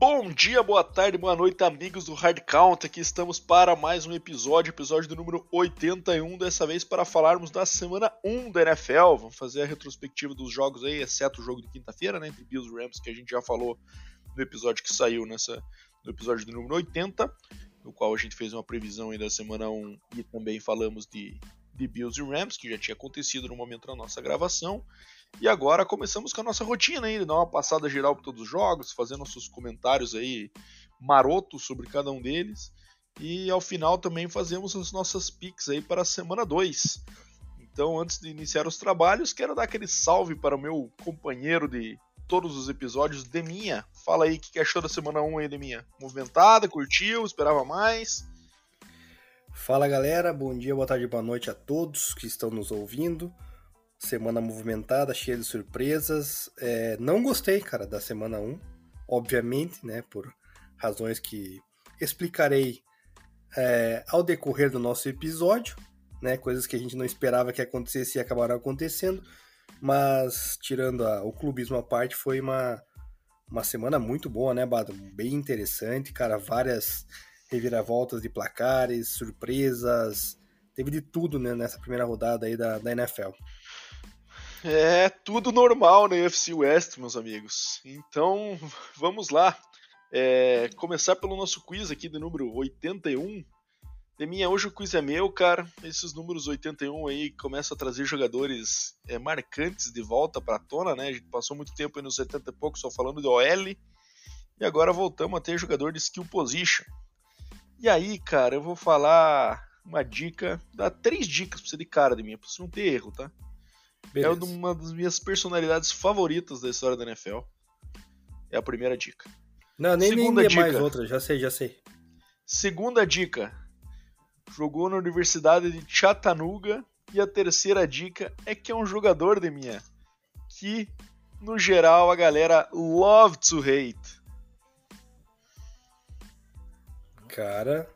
Bom dia, boa tarde, boa noite, amigos do Hard Count. Aqui estamos para mais um episódio, episódio do número 81, dessa vez para falarmos da semana 1 da NFL. Vamos fazer a retrospectiva dos jogos aí, exceto o jogo de quinta-feira, né, entre Bills e Rams, que a gente já falou no episódio que saiu nessa no episódio do número 80, no qual a gente fez uma previsão aí da semana 1 e também falamos de, de Bills e Rams, que já tinha acontecido no momento da nossa gravação. E agora começamos com a nossa rotina aí, dar uma passada geral por todos os jogos, fazer nossos comentários aí marotos sobre cada um deles. E ao final também fazemos as nossas picks aí para a semana 2. Então, antes de iniciar os trabalhos, quero dar aquele salve para o meu companheiro de todos os episódios, Deminha. Fala aí o que achou da semana 1 aí, Deminha. Movimentada, curtiu, esperava mais? Fala galera, bom dia, boa tarde, boa noite a todos que estão nos ouvindo. Semana movimentada, cheia de surpresas. É, não gostei, cara, da semana 1, obviamente, né, por razões que explicarei é, ao decorrer do nosso episódio, né, coisas que a gente não esperava que acontecesse e acabaram acontecendo, mas tirando a, o clubismo à parte, foi uma, uma semana muito boa, né, Bado? Bem interessante, cara, várias reviravoltas de placares, surpresas, teve de tudo né, nessa primeira rodada aí da, da NFL. É tudo normal na UFC West, meus amigos. Então, vamos lá. É, começar pelo nosso quiz aqui do número 81. Deminha, hoje o quiz é meu, cara. Esses números 81 aí começam a trazer jogadores é, marcantes de volta para a tona, né? A gente passou muito tempo aí nos 70 e pouco só falando de OL. E agora voltamos a ter jogador de skill position. E aí, cara, eu vou falar uma dica, dar três dicas pra você de cara de mim, pra você não ter erro, tá? Beleza. É uma das minhas personalidades favoritas da história da NFL. É a primeira dica. Não, nem, Segunda nem dica, mais outra, já sei, já sei. Segunda dica. Jogou na Universidade de Chattanooga. E a terceira dica é que é um jogador de minha que, no geral, a galera love to hate. Cara,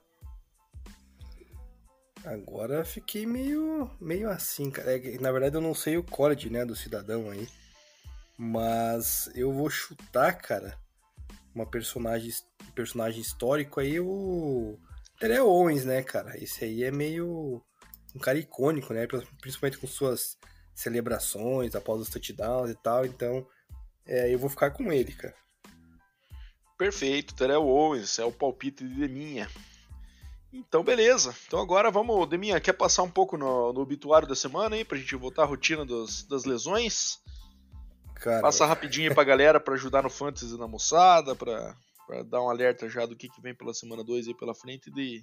Agora fiquei meio, meio assim, cara. É, na verdade eu não sei o college, né, do cidadão aí. Mas eu vou chutar, cara, uma personagem, personagem histórico aí, o Terrell Owens, né, cara? Esse aí é meio um cara icônico, né? Principalmente com suas celebrações após os touchdowns e tal. Então, é, eu vou ficar com ele, cara. Perfeito, Terrell Owens, é o palpite de minha. Então, beleza. Então agora vamos, Deminha, quer passar um pouco no, no obituário da semana aí, pra gente voltar à rotina dos, das lesões? Cara... Passa rapidinho aí pra galera pra ajudar no fantasy na moçada, pra, pra dar um alerta já do que, que vem pela semana 2 aí pela frente de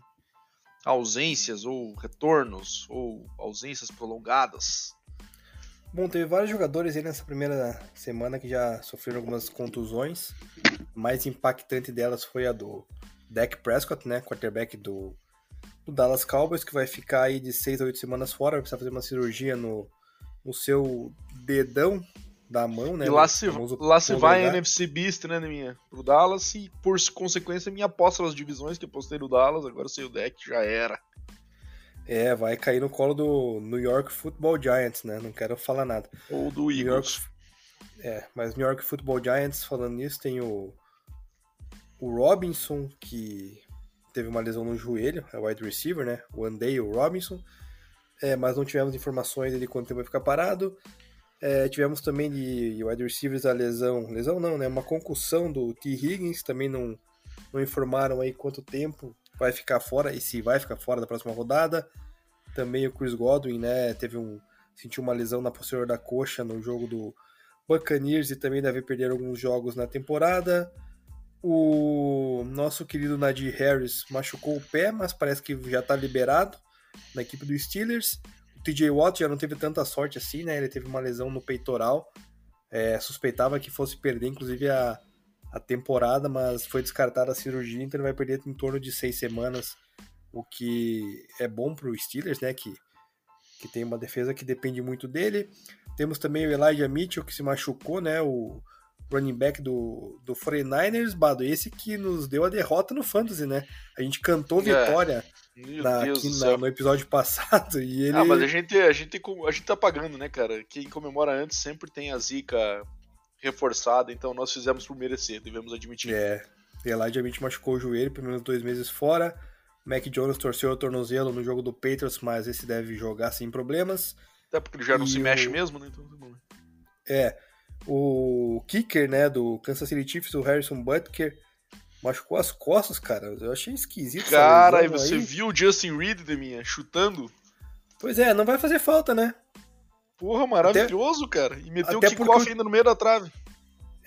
ausências ou retornos ou ausências prolongadas. Bom, teve vários jogadores aí nessa primeira semana que já sofreram algumas contusões. A mais impactante delas foi a do Dak Prescott, né, quarterback do, do Dallas Cowboys, que vai ficar aí de 6 a 8 semanas fora, vai precisar fazer uma cirurgia no, no seu dedão da mão, né? E lá se, lá se vai a NFC Beast, né, minha, pro Dallas, e por consequência minha aposta nas divisões que eu postei no Dallas, agora sei o deck, já era. É, vai cair no colo do New York Football Giants, né? Não quero falar nada. Ou do Eagles. York, é, mas New York Football Giants, falando nisso, tem o o Robinson, que teve uma lesão no joelho, é wide receiver, né? O Andale Robinson. É, mas não tivemos informações de quanto tempo vai ficar parado. É, tivemos também de wide receivers a lesão, lesão não, né? Uma concussão do T. Higgins, também não, não informaram aí quanto tempo vai ficar fora e se vai ficar fora da próxima rodada. Também o Chris Godwin, né? Teve um sentiu uma lesão na posterior da coxa no jogo do Buccaneers e também deve perder alguns jogos na temporada. O nosso querido Nadir Harris machucou o pé, mas parece que já está liberado na equipe do Steelers. O TJ Watt já não teve tanta sorte assim, né? Ele teve uma lesão no peitoral. É, suspeitava que fosse perder, inclusive, a, a temporada, mas foi descartada a cirurgia, então ele vai perder em torno de seis semanas, o que é bom para o Steelers, né? Que, que tem uma defesa que depende muito dele. Temos também o Elijah Mitchell, que se machucou, né? O, running back do, do 49ers, Bado, esse que nos deu a derrota no Fantasy, né? A gente cantou é. vitória na, aqui na, no episódio passado e ele... Ah, mas a gente, a, gente, a gente tá pagando, né, cara? Quem comemora antes sempre tem a zica reforçada, então nós fizemos por merecer, devemos admitir. É, Elijah machucou o joelho, pelo menos dois meses fora. Mac Jones torceu o tornozelo no jogo do Patriots, mas esse deve jogar sem problemas. Até porque ele já não e se o... mexe mesmo, né? Então, tá é. O kicker, né, do Kansas City Chiefs, o Harrison Butker, machucou as costas, cara. Eu achei esquisito. Cara, e você aí. viu o Justin Reed de minha chutando? Pois é, não vai fazer falta, né? Porra, maravilhoso, até, cara. E meteu o kickoff ainda no meio da trave.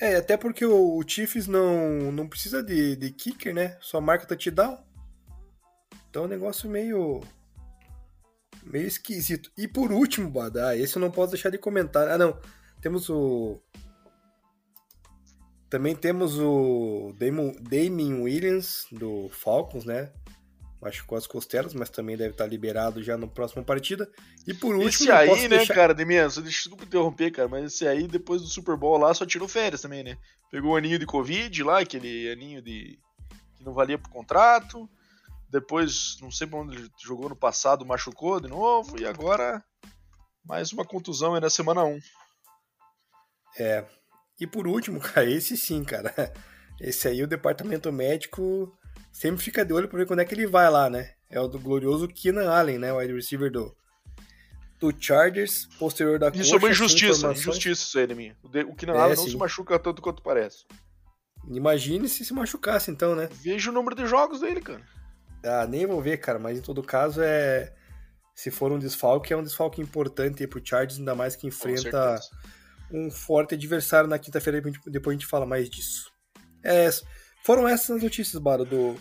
É, até porque o, o Chiefs não, não precisa de, de kicker, né? Só marca touchdown. Então é um negócio meio. meio esquisito. E por último, Badá, esse eu não posso deixar de comentar. Ah, não. Temos o. Também temos o Damon, Damien Williams, do Falcons, né? machucou as costelas, mas também deve estar liberado já no próximo partida. E por último. Esse aí, né, deixar... cara, Demian, desculpa interromper, cara, mas esse aí, depois do Super Bowl lá, só tirou férias também, né? Pegou o aninho de Covid lá, aquele aninho de. que não valia pro contrato. Depois, não sei pra onde ele jogou no passado, machucou de novo. E agora, mais uma contusão aí na semana 1. É. E por último, cara, esse sim, cara. Esse aí, o departamento médico sempre fica de olho pra ver quando é que ele vai lá, né? É o do glorioso Keenan Allen, né? O wide receiver do, do Chargers, posterior da Isso é uma injustiça, injustiça isso aí de mim. O Keenan é, Allen não se machuca tanto quanto parece. Imagine se se machucasse então, né? Veja o número de jogos dele, cara. Ah, nem vou ver, cara, mas em todo caso é. Se for um desfalque, é um desfalque importante aí pro Chargers, ainda mais que enfrenta um forte adversário na quinta-feira, depois a gente fala mais disso. É, foram essas as notícias, Baro, do,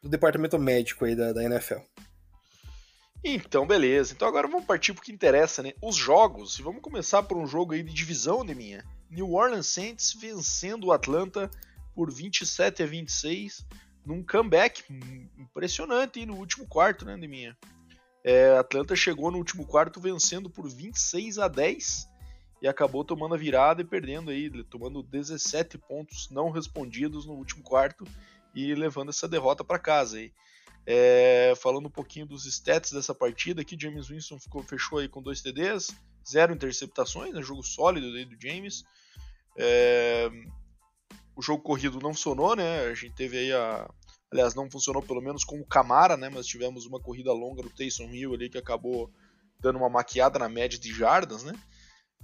do departamento médico aí da, da NFL. Então, beleza. Então agora vamos partir pro que interessa, né? Os jogos. E vamos começar por um jogo aí de divisão, de minha. New Orleans Saints vencendo o Atlanta por 27 a 26 num comeback impressionante no último quarto, né, de minha. É, Atlanta chegou no último quarto vencendo por 26 a 10 e acabou tomando a virada e perdendo aí, tomando 17 pontos não respondidos no último quarto e levando essa derrota para casa aí. É, falando um pouquinho dos stats dessa partida aqui, James Winston ficou, fechou aí com dois TDs, zero interceptações, né, jogo sólido aí do James. É, o jogo corrido não funcionou, né? A gente teve aí a. Aliás, não funcionou pelo menos com o Camara, né? Mas tivemos uma corrida longa do Taysom Hill ali que acabou dando uma maquiada na média de jardas, né?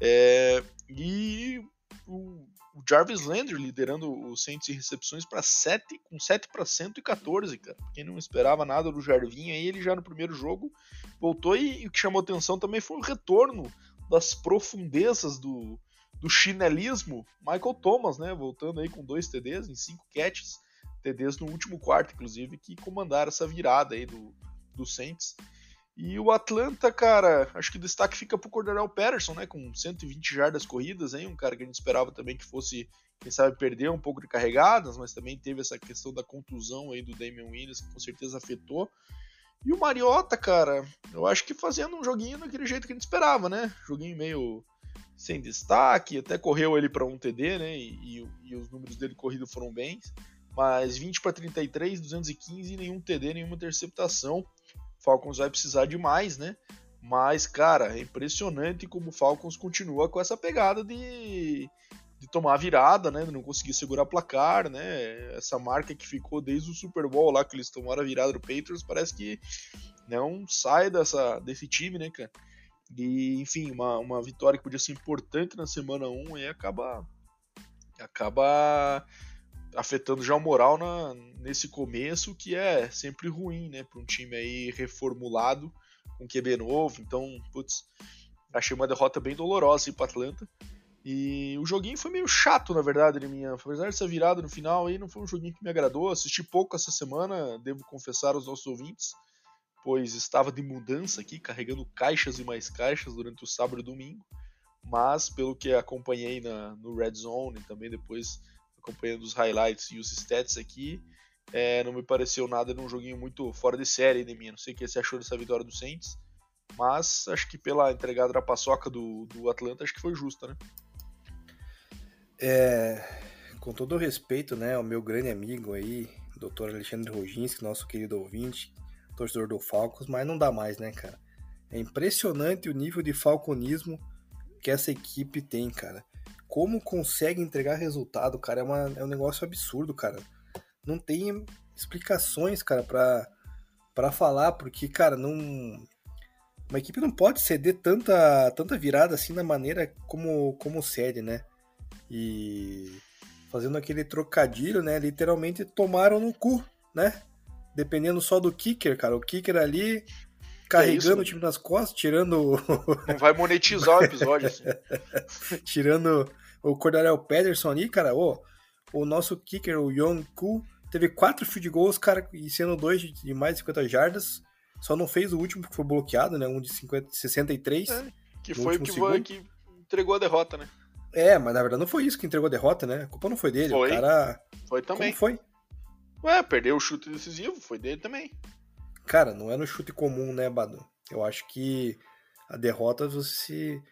É, e o, o, Jarvis Landry liderando o Saints em recepções para 7, com 7 para 114, cara. Quem não esperava nada do Jarvinho aí, ele já no primeiro jogo voltou e, e o que chamou atenção também foi o retorno das profundezas do, do chinelismo. Michael Thomas, né, voltando aí com dois TDs em cinco catches, TDs no último quarto, inclusive, que comandaram essa virada aí do, do Saints. E o Atlanta, cara, acho que o destaque fica pro Cordarel Patterson, né? Com 120 jardas corridas, hein? Um cara que a gente esperava também que fosse, quem sabe, perder um pouco de carregadas, mas também teve essa questão da contusão aí do Damian Williams, que com certeza afetou. E o Mariota, cara, eu acho que fazendo um joguinho daquele jeito que a gente esperava, né? Joguinho meio sem destaque, até correu ele para um TD, né? E, e, e, os números dele corrido foram bens. Mas 20 para 33, 215 nenhum TD, nenhuma interceptação. Falcons vai precisar de mais, né? Mas, cara, é impressionante como o Falcons continua com essa pegada de, de tomar virada, né? De não conseguir segurar placar, né? Essa marca que ficou desde o Super Bowl lá, que eles tomaram a virada do Patriots, parece que não sai dessa, desse time, né, cara? E, enfim, uma, uma vitória que podia ser importante na semana 1 e acaba acaba afetando já o moral na, nesse começo, que é sempre ruim, né, para um time aí reformulado, com QB novo. Então, putz, achei uma derrota bem dolorosa para Atlanta. E o joguinho foi meio chato, na verdade, de minha. Apesar dessa virada no final aí, não foi um joguinho que me agradou. Assisti pouco essa semana, devo confessar aos nossos ouvintes, pois estava de mudança aqui, carregando caixas e mais caixas durante o sábado e domingo. Mas, pelo que acompanhei na, no Red Zone e também depois acompanhando os highlights e os stats aqui, é, não me pareceu nada num joguinho muito fora de série de mim. Não sei o que você achou dessa vitória do Saints, mas acho que pela entregada da paçoca do, do Atlanta, acho que foi justa, né? É, com todo o respeito, né, ao meu grande amigo aí, Dr. Alexandre Roginski, nosso querido ouvinte, torcedor do Falcons, mas não dá mais, né, cara? É impressionante o nível de falconismo que essa equipe tem, cara como consegue entregar resultado, cara, é, uma, é um negócio absurdo, cara. não tem explicações, cara, para para falar, porque, cara, não uma equipe não pode ceder tanta, tanta virada assim na maneira como, como cede, né? E fazendo aquele trocadilho, né? Literalmente tomaram no cu, né? Dependendo só do kicker, cara. O kicker ali carregando é o time nas costas, tirando. Não vai monetizar o episódio, assim. tirando o Cordarel Pederson ali, cara. Ô, o nosso kicker, o Young Ku, teve quatro field goals, cara, e sendo dois de mais de 50 jardas. Só não fez o último que foi bloqueado, né? Um de 50, 63. É, que foi o que, foi, que entregou a derrota, né? É, mas na verdade não foi isso que entregou a derrota, né? A culpa não foi dele. Foi. O cara. Foi também. Como foi? Ué, perdeu o chute decisivo, foi dele também. Cara, não é no chute comum, né, Badu? Eu acho que a derrota você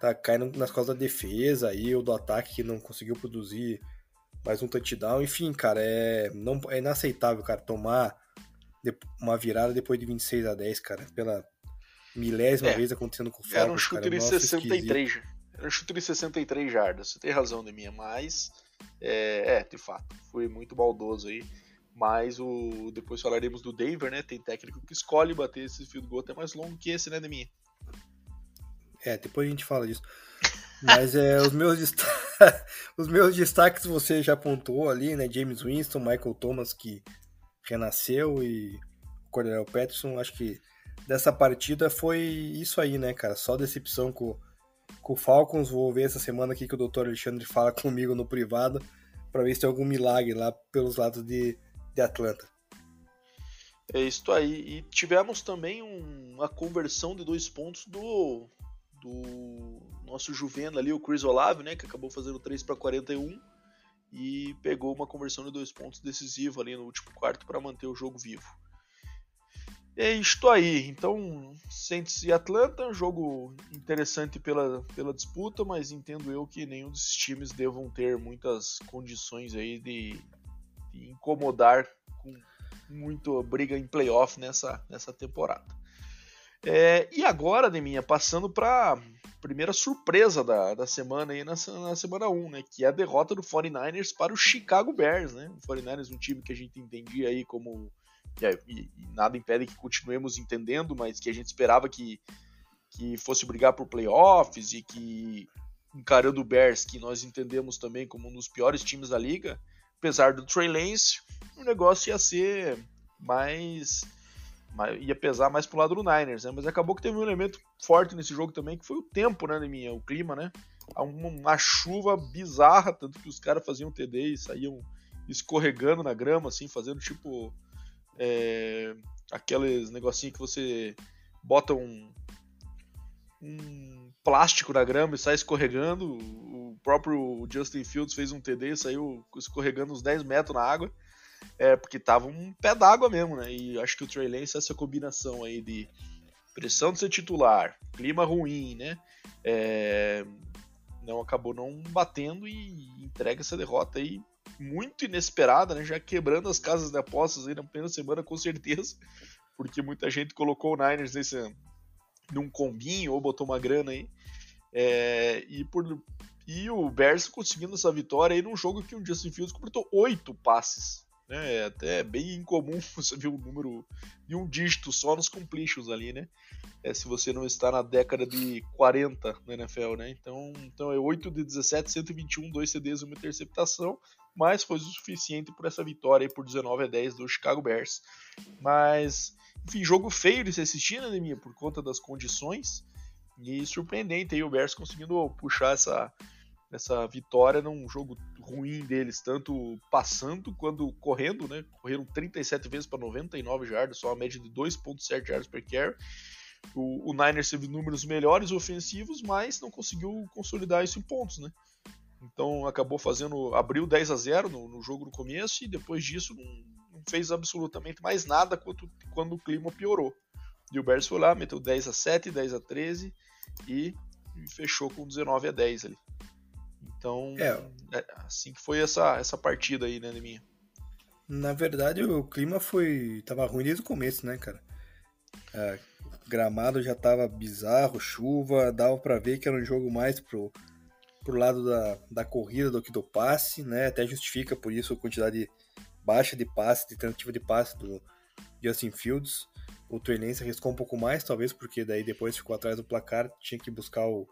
tá caindo nas costas da defesa aí, ou do ataque que não conseguiu produzir mais um touchdown. Enfim, cara, é, não, é inaceitável, cara, tomar uma virada depois de 26 a 10, cara, pela milésima é, vez acontecendo com o Falcons. Era um chute de 63, era um chute de 63 jardas, você tem razão de minha, mas é, é, de fato, foi muito baldoso aí. Mas o depois falaremos do Denver, né? Tem técnico que escolhe bater esse field goal até mais longo que esse, né, Deminha? É, depois a gente fala disso. Mas é, os, meus os meus destaques você já apontou ali, né? James Winston, Michael Thomas, que renasceu, e Cordell Patterson. Acho que dessa partida foi isso aí, né, cara? Só decepção com, com o Falcons. Vou ver essa semana aqui que o Dr. Alexandre fala comigo no privado para ver se tem algum milagre lá pelos lados de, de Atlanta. É isso aí. E tivemos também um, uma conversão de dois pontos do, do nosso Juvena ali, o Chris Olave, né, que acabou fazendo 3 para 41 e pegou uma conversão de dois pontos decisiva ali no último quarto para manter o jogo vivo. É isto aí. Então, Saints e Atlanta, jogo interessante pela, pela disputa, mas entendo eu que nenhum desses times devam ter muitas condições aí de, de incomodar com muito briga em playoff nessa, nessa temporada. É, e agora, Deminha, passando para primeira surpresa da, da semana aí na, na, semana 1, né? Que é a derrota do 49ers para o Chicago Bears, né? O 49ers, um time que a gente entendia aí como. E, e nada impede que continuemos entendendo, mas que a gente esperava que, que fosse brigar por playoffs e que encarando o Bears, que nós entendemos também como um dos piores times da liga, apesar do Trey Lance, o negócio ia ser mais ia pesar mais pro lado do Niners, né? Mas acabou que teve um elemento forte nesse jogo também, que foi o tempo, né, minha, o clima, né? Uma chuva bizarra, tanto que os caras faziam TD e saíam escorregando na grama, assim, fazendo tipo é, aqueles negocinho que você bota um, um plástico na grama e sai escorregando. O próprio Justin Fields fez um TD e saiu escorregando uns 10 metros na água. É, porque tava um pé d'água mesmo, né? E acho que o Trey Lance, essa combinação aí de pressão de ser titular, clima ruim, né? É, não acabou não batendo e entrega essa derrota aí muito inesperada, né? Já quebrando as casas de apostas aí na primeira semana com certeza, porque muita gente colocou o Niners nesse num combinho ou botou uma grana aí. É, e por e o Bears conseguindo essa vitória aí num jogo que o Justin Fields completou oito passes né? É até bem incomum você ver um número de um dígito só nos completions ali, né? É, se você não está na década de 40 no NFL, né? Então, então é 8 de 17, 121, 2 CDs uma interceptação, mas foi o suficiente por essa vitória por 19 a 10 do Chicago Bears. Mas, enfim, jogo feio de se assistir, né, Neminha? Por conta das condições. E surpreendente aí o Bears conseguindo puxar essa, essa vitória num jogo ruim deles, tanto passando quanto correndo, né? Correram 37 vezes para 99 jardas, só uma média de 2.7 jardas per carry. O, o Niners teve números melhores ofensivos, mas não conseguiu consolidar isso em pontos, né? Então acabou fazendo, abriu 10 a 0 no, no jogo no começo e depois disso não, não, fez absolutamente mais nada quando, quando o clima piorou. E o Bears foi lá, meteu 10 a 7, 10 a 13 e, e fechou com 19 a 10 ali. Então, é. é, assim que foi essa, essa partida aí, né, minha. Na verdade, o clima foi. tava ruim desde o começo, né, cara? É, gramado já tava bizarro, chuva, dava para ver que era um jogo mais pro, pro lado da, da corrida do que do passe, né? Até justifica por isso a quantidade de baixa de passe, de tentativa de passe do Justin Fields. O Trey Lance arriscou um pouco mais, talvez porque daí depois ficou atrás do placar, tinha que buscar o,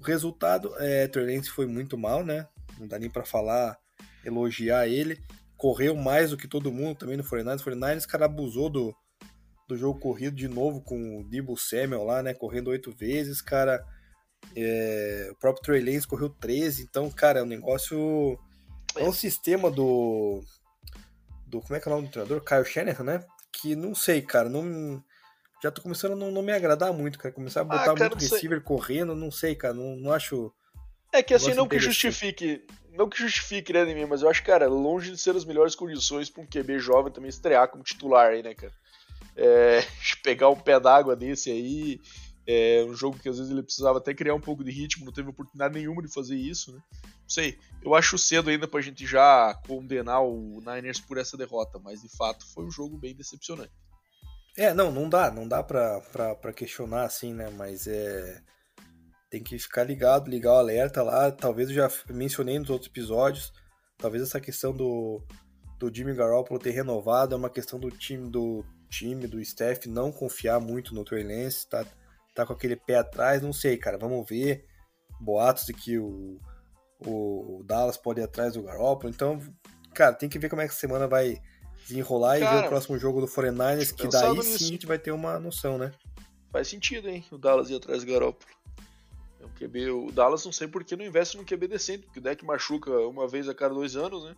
o resultado. É, Lance foi muito mal, né? Não dá nem para falar, elogiar ele. Correu mais do que todo mundo também no 49ers. O 49ers, cara, abusou do, do jogo corrido de novo com o Debo Samuel lá, né? Correndo oito vezes, cara. É, o próprio Trey Lance correu 13, então, cara, é um negócio. É um sistema do. do como é que é o nome do treinador? Kyle Shanahan, né? Que não sei, cara, não. Já tô começando a não, não me agradar muito, cara. Começar a ah, botar ah, cara, muito receiver sei. correndo, não sei, cara, não, não acho. É que assim, não que justifique. Não que justifique, né, mim, mas eu acho, cara, longe de ser as melhores condições pra um QB jovem também estrear como titular aí, né, cara? É, pegar um pé d'água desse aí é um jogo que às vezes ele precisava até criar um pouco de ritmo, não teve oportunidade nenhuma de fazer isso, né? Não sei, eu acho cedo ainda pra gente já condenar o Niners por essa derrota, mas de fato foi um jogo bem decepcionante. É, não, não dá, não dá pra, pra, pra questionar assim, né? Mas é. Tem que ficar ligado, ligar o alerta lá. Talvez eu já mencionei nos outros episódios. Talvez essa questão do, do Jimmy Garoppolo ter renovado é uma questão do time, do time, do staff não confiar muito no Trey Lance, tá? tá com aquele pé atrás, não sei, cara. Vamos ver. Boatos de que o, o, Dallas pode ir atrás do Garoppolo. Então, cara, tem que ver como é que a semana vai desenrolar cara, e ver o próximo jogo do 49ers, que daí sim a gente vai ter uma noção, né? Faz sentido, hein? O Dallas ir atrás do Garoppolo. É um QB, o Dallas não sei por que não investe num QB decente, porque o deck machuca uma vez a cada dois anos, né?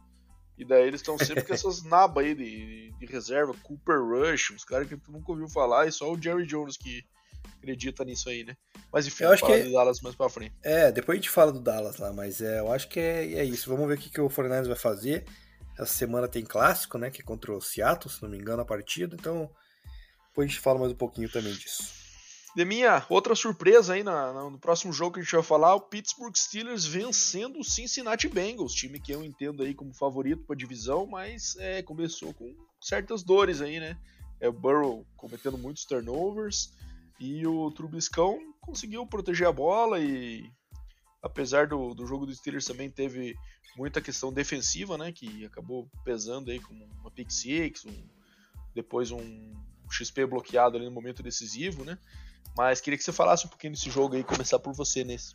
E daí eles estão sempre com essas nabas aí de, de, reserva, Cooper Rush, uns caras que tu nunca ouviu falar, e só o Jerry Jones que, acredita nisso aí, né? Mas enfim, eu acho que é... do Dallas mais pra frente. É, depois a gente fala do Dallas lá, mas é, eu acho que é, é isso. Vamos ver o que, que o 49 vai fazer. Essa semana tem clássico, né? Que é contra o Seattle, se não me engano, a partida. Então, depois a gente fala mais um pouquinho também disso. De minha outra surpresa aí na, no próximo jogo que a gente vai falar, o Pittsburgh Steelers vencendo o Cincinnati Bengals, time que eu entendo aí como favorito para divisão, mas é, começou com certas dores aí, né? É o Burrow cometendo muitos turnovers, e o Trubiscão conseguiu proteger a bola e apesar do, do jogo do Steelers também teve muita questão defensiva, né, que acabou pesando aí com uma pick six, um, depois um XP bloqueado ali no momento decisivo, né? Mas queria que você falasse um pouquinho desse jogo aí, começar por você nesse.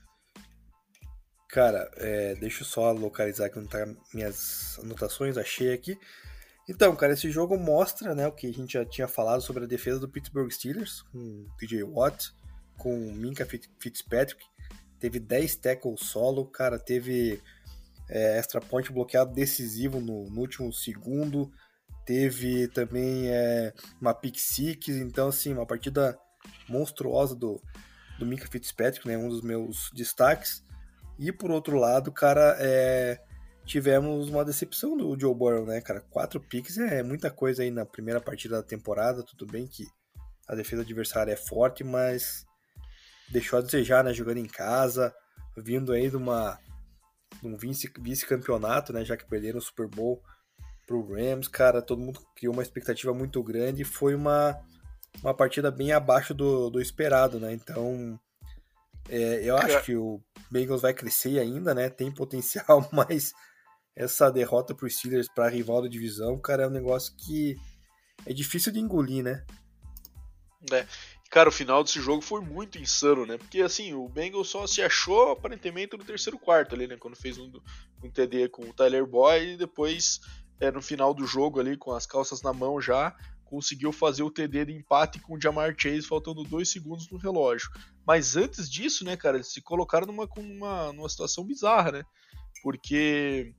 Cara, é, deixa eu só localizar aqui onde tá minhas anotações, achei aqui. Então, cara, esse jogo mostra, né, o que a gente já tinha falado sobre a defesa do Pittsburgh Steelers, com TJ Watt, com Minka Fitzpatrick, teve 10 tackles solo, cara, teve é, extra point bloqueado decisivo no, no último segundo, teve também é, uma pick six, então assim, uma partida monstruosa do, do Minka Fitzpatrick, né, um dos meus destaques. E por outro lado, cara, é, tivemos uma decepção do Joe Burrow, né, cara? Quatro picks é muita coisa aí na primeira partida da temporada. Tudo bem que a defesa adversária é forte, mas deixou a desejar, né? Jogando em casa, vindo aí de uma de um vice-campeonato, né? Já que perderam o Super Bowl pro Rams, cara, todo mundo criou uma expectativa muito grande e foi uma, uma partida bem abaixo do, do esperado, né? Então, é, eu acho que o Bengals vai crescer ainda, né? Tem potencial, mas essa derrota pro Steelers para rival da divisão, cara, é um negócio que é difícil de engolir, né? É. Cara, o final desse jogo foi muito insano, né? Porque assim, o Bengals só se achou aparentemente no terceiro quarto ali, né? Quando fez um, um TD com o Tyler Boyd e depois é, no final do jogo ali, com as calças na mão já, conseguiu fazer o TD de empate com o Jamar Chase, faltando dois segundos no relógio. Mas antes disso, né, cara, eles se colocaram numa, numa, numa situação bizarra, né? Porque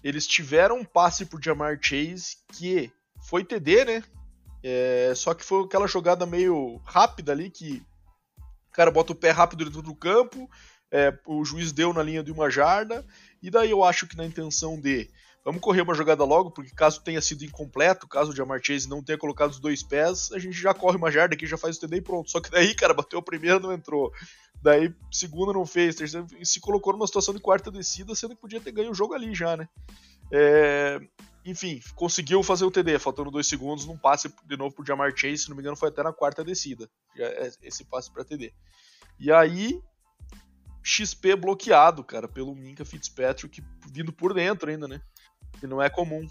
eles tiveram um passe por Jamar Chase que foi TD, né? É, só que foi aquela jogada meio rápida ali que o cara bota o pé rápido dentro do campo, é, o juiz deu na linha de uma jarda, e daí eu acho que na intenção de vamos correr uma jogada logo, porque caso tenha sido incompleto, caso o Jamar Chase não tenha colocado os dois pés, a gente já corre uma jarda aqui, já faz o TD e pronto. Só que daí, cara, bateu a primeira não entrou. Daí, segunda não fez, terceira, e se colocou numa situação de quarta descida, sendo que podia ter ganho o jogo ali já, né? É, enfim, conseguiu fazer o TD, faltando dois segundos, num passe de novo pro Jamar Chase, se não me engano, foi até na quarta descida. É, esse passe para TD. E aí, XP bloqueado, cara, pelo Minka Fitzpatrick, vindo por dentro ainda, né? Que não é comum.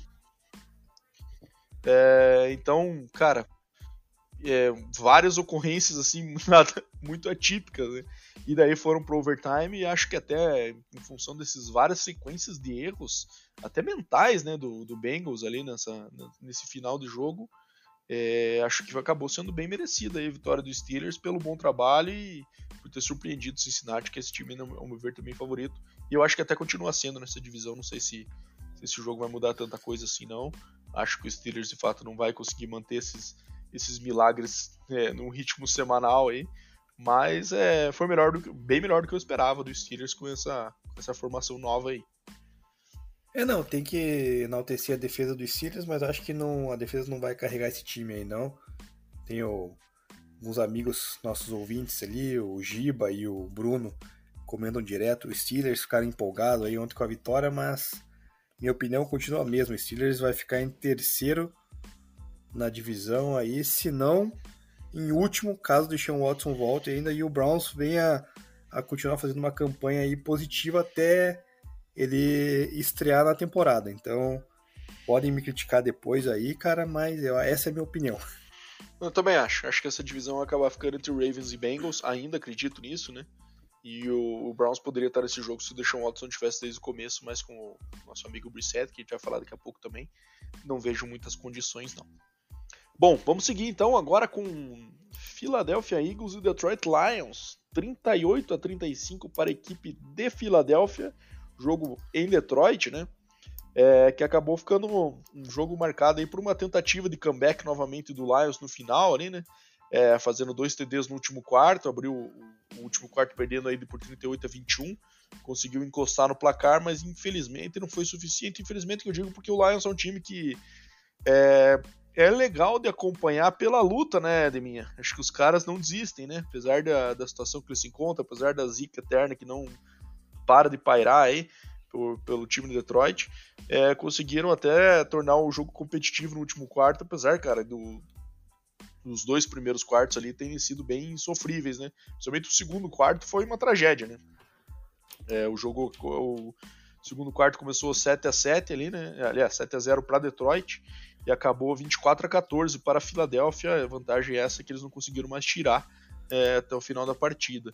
É, então, cara, é, várias ocorrências assim muito atípicas, né? E daí foram pro overtime e acho que até em função desses várias sequências de erros, até mentais, né, do, do Bengals ali nessa, nesse final de jogo, é, acho que acabou sendo bem merecida a vitória dos Steelers pelo bom trabalho e por ter surpreendido o Cincinnati, que esse time, ao meu ver, também favorito. E eu acho que até continua sendo nessa divisão. Não sei se, se esse jogo vai mudar tanta coisa assim, não. Acho que o Steelers, de fato, não vai conseguir manter esses, esses milagres é, num ritmo semanal aí. Mas é, foi melhor do, bem melhor do que eu esperava do Steelers com essa, com essa formação nova aí. É, não, tem que enaltecer a defesa dos Steelers, mas acho que não, a defesa não vai carregar esse time aí, não. Tenho alguns amigos, nossos ouvintes ali, o Giba e o Bruno, comentam direto. Os Steelers ficaram empolgados aí ontem com a vitória, mas minha opinião continua a mesma. O Steelers vai ficar em terceiro na divisão aí, se não em último, caso o Sean Watson volte ainda e o Browns venha a continuar fazendo uma campanha aí positiva até ele estrear na temporada. Então, podem me criticar depois aí, cara, mas eu, essa é a minha opinião. Eu também acho. Acho que essa divisão vai acabar ficando entre Ravens e Bengals. Ainda acredito nisso, né? E o, o, Browns poderia estar nesse jogo se o Deshaun Watson tivesse desde o começo, mas com o nosso amigo Brissett, que a gente vai falar daqui a pouco também, não vejo muitas condições, não. Bom, vamos seguir então agora com Philadelphia Eagles e Detroit Lions. 38 a 35 para a equipe de Filadélfia jogo em Detroit, né? É, que acabou ficando um, um, jogo marcado aí por uma tentativa de comeback novamente do Lions no final ali, né? É, fazendo dois TDs no último quarto, abriu o, o, último quarto perdendo aí por 38 a 21, conseguiu encostar no placar, mas infelizmente não foi suficiente. Infelizmente que eu digo porque o Lions é um time que é, é legal de acompanhar pela luta, né, Deminha? Acho que os caras não desistem, né? Apesar da, da situação que eles se encontram, apesar da zica eterna que não para de pairar aí por, pelo time de Detroit, é, conseguiram até tornar o jogo competitivo no último quarto, apesar, cara, do, dos dois primeiros quartos ali terem sido bem sofríveis, né? Principalmente o segundo quarto foi uma tragédia, né? É, o jogo, o segundo quarto começou 7 a 7 ali, né? Aliás, 7 a 0 para Detroit e acabou 24 a 14 para a Filadélfia. A vantagem é essa que eles não conseguiram mais tirar é, até o final da partida.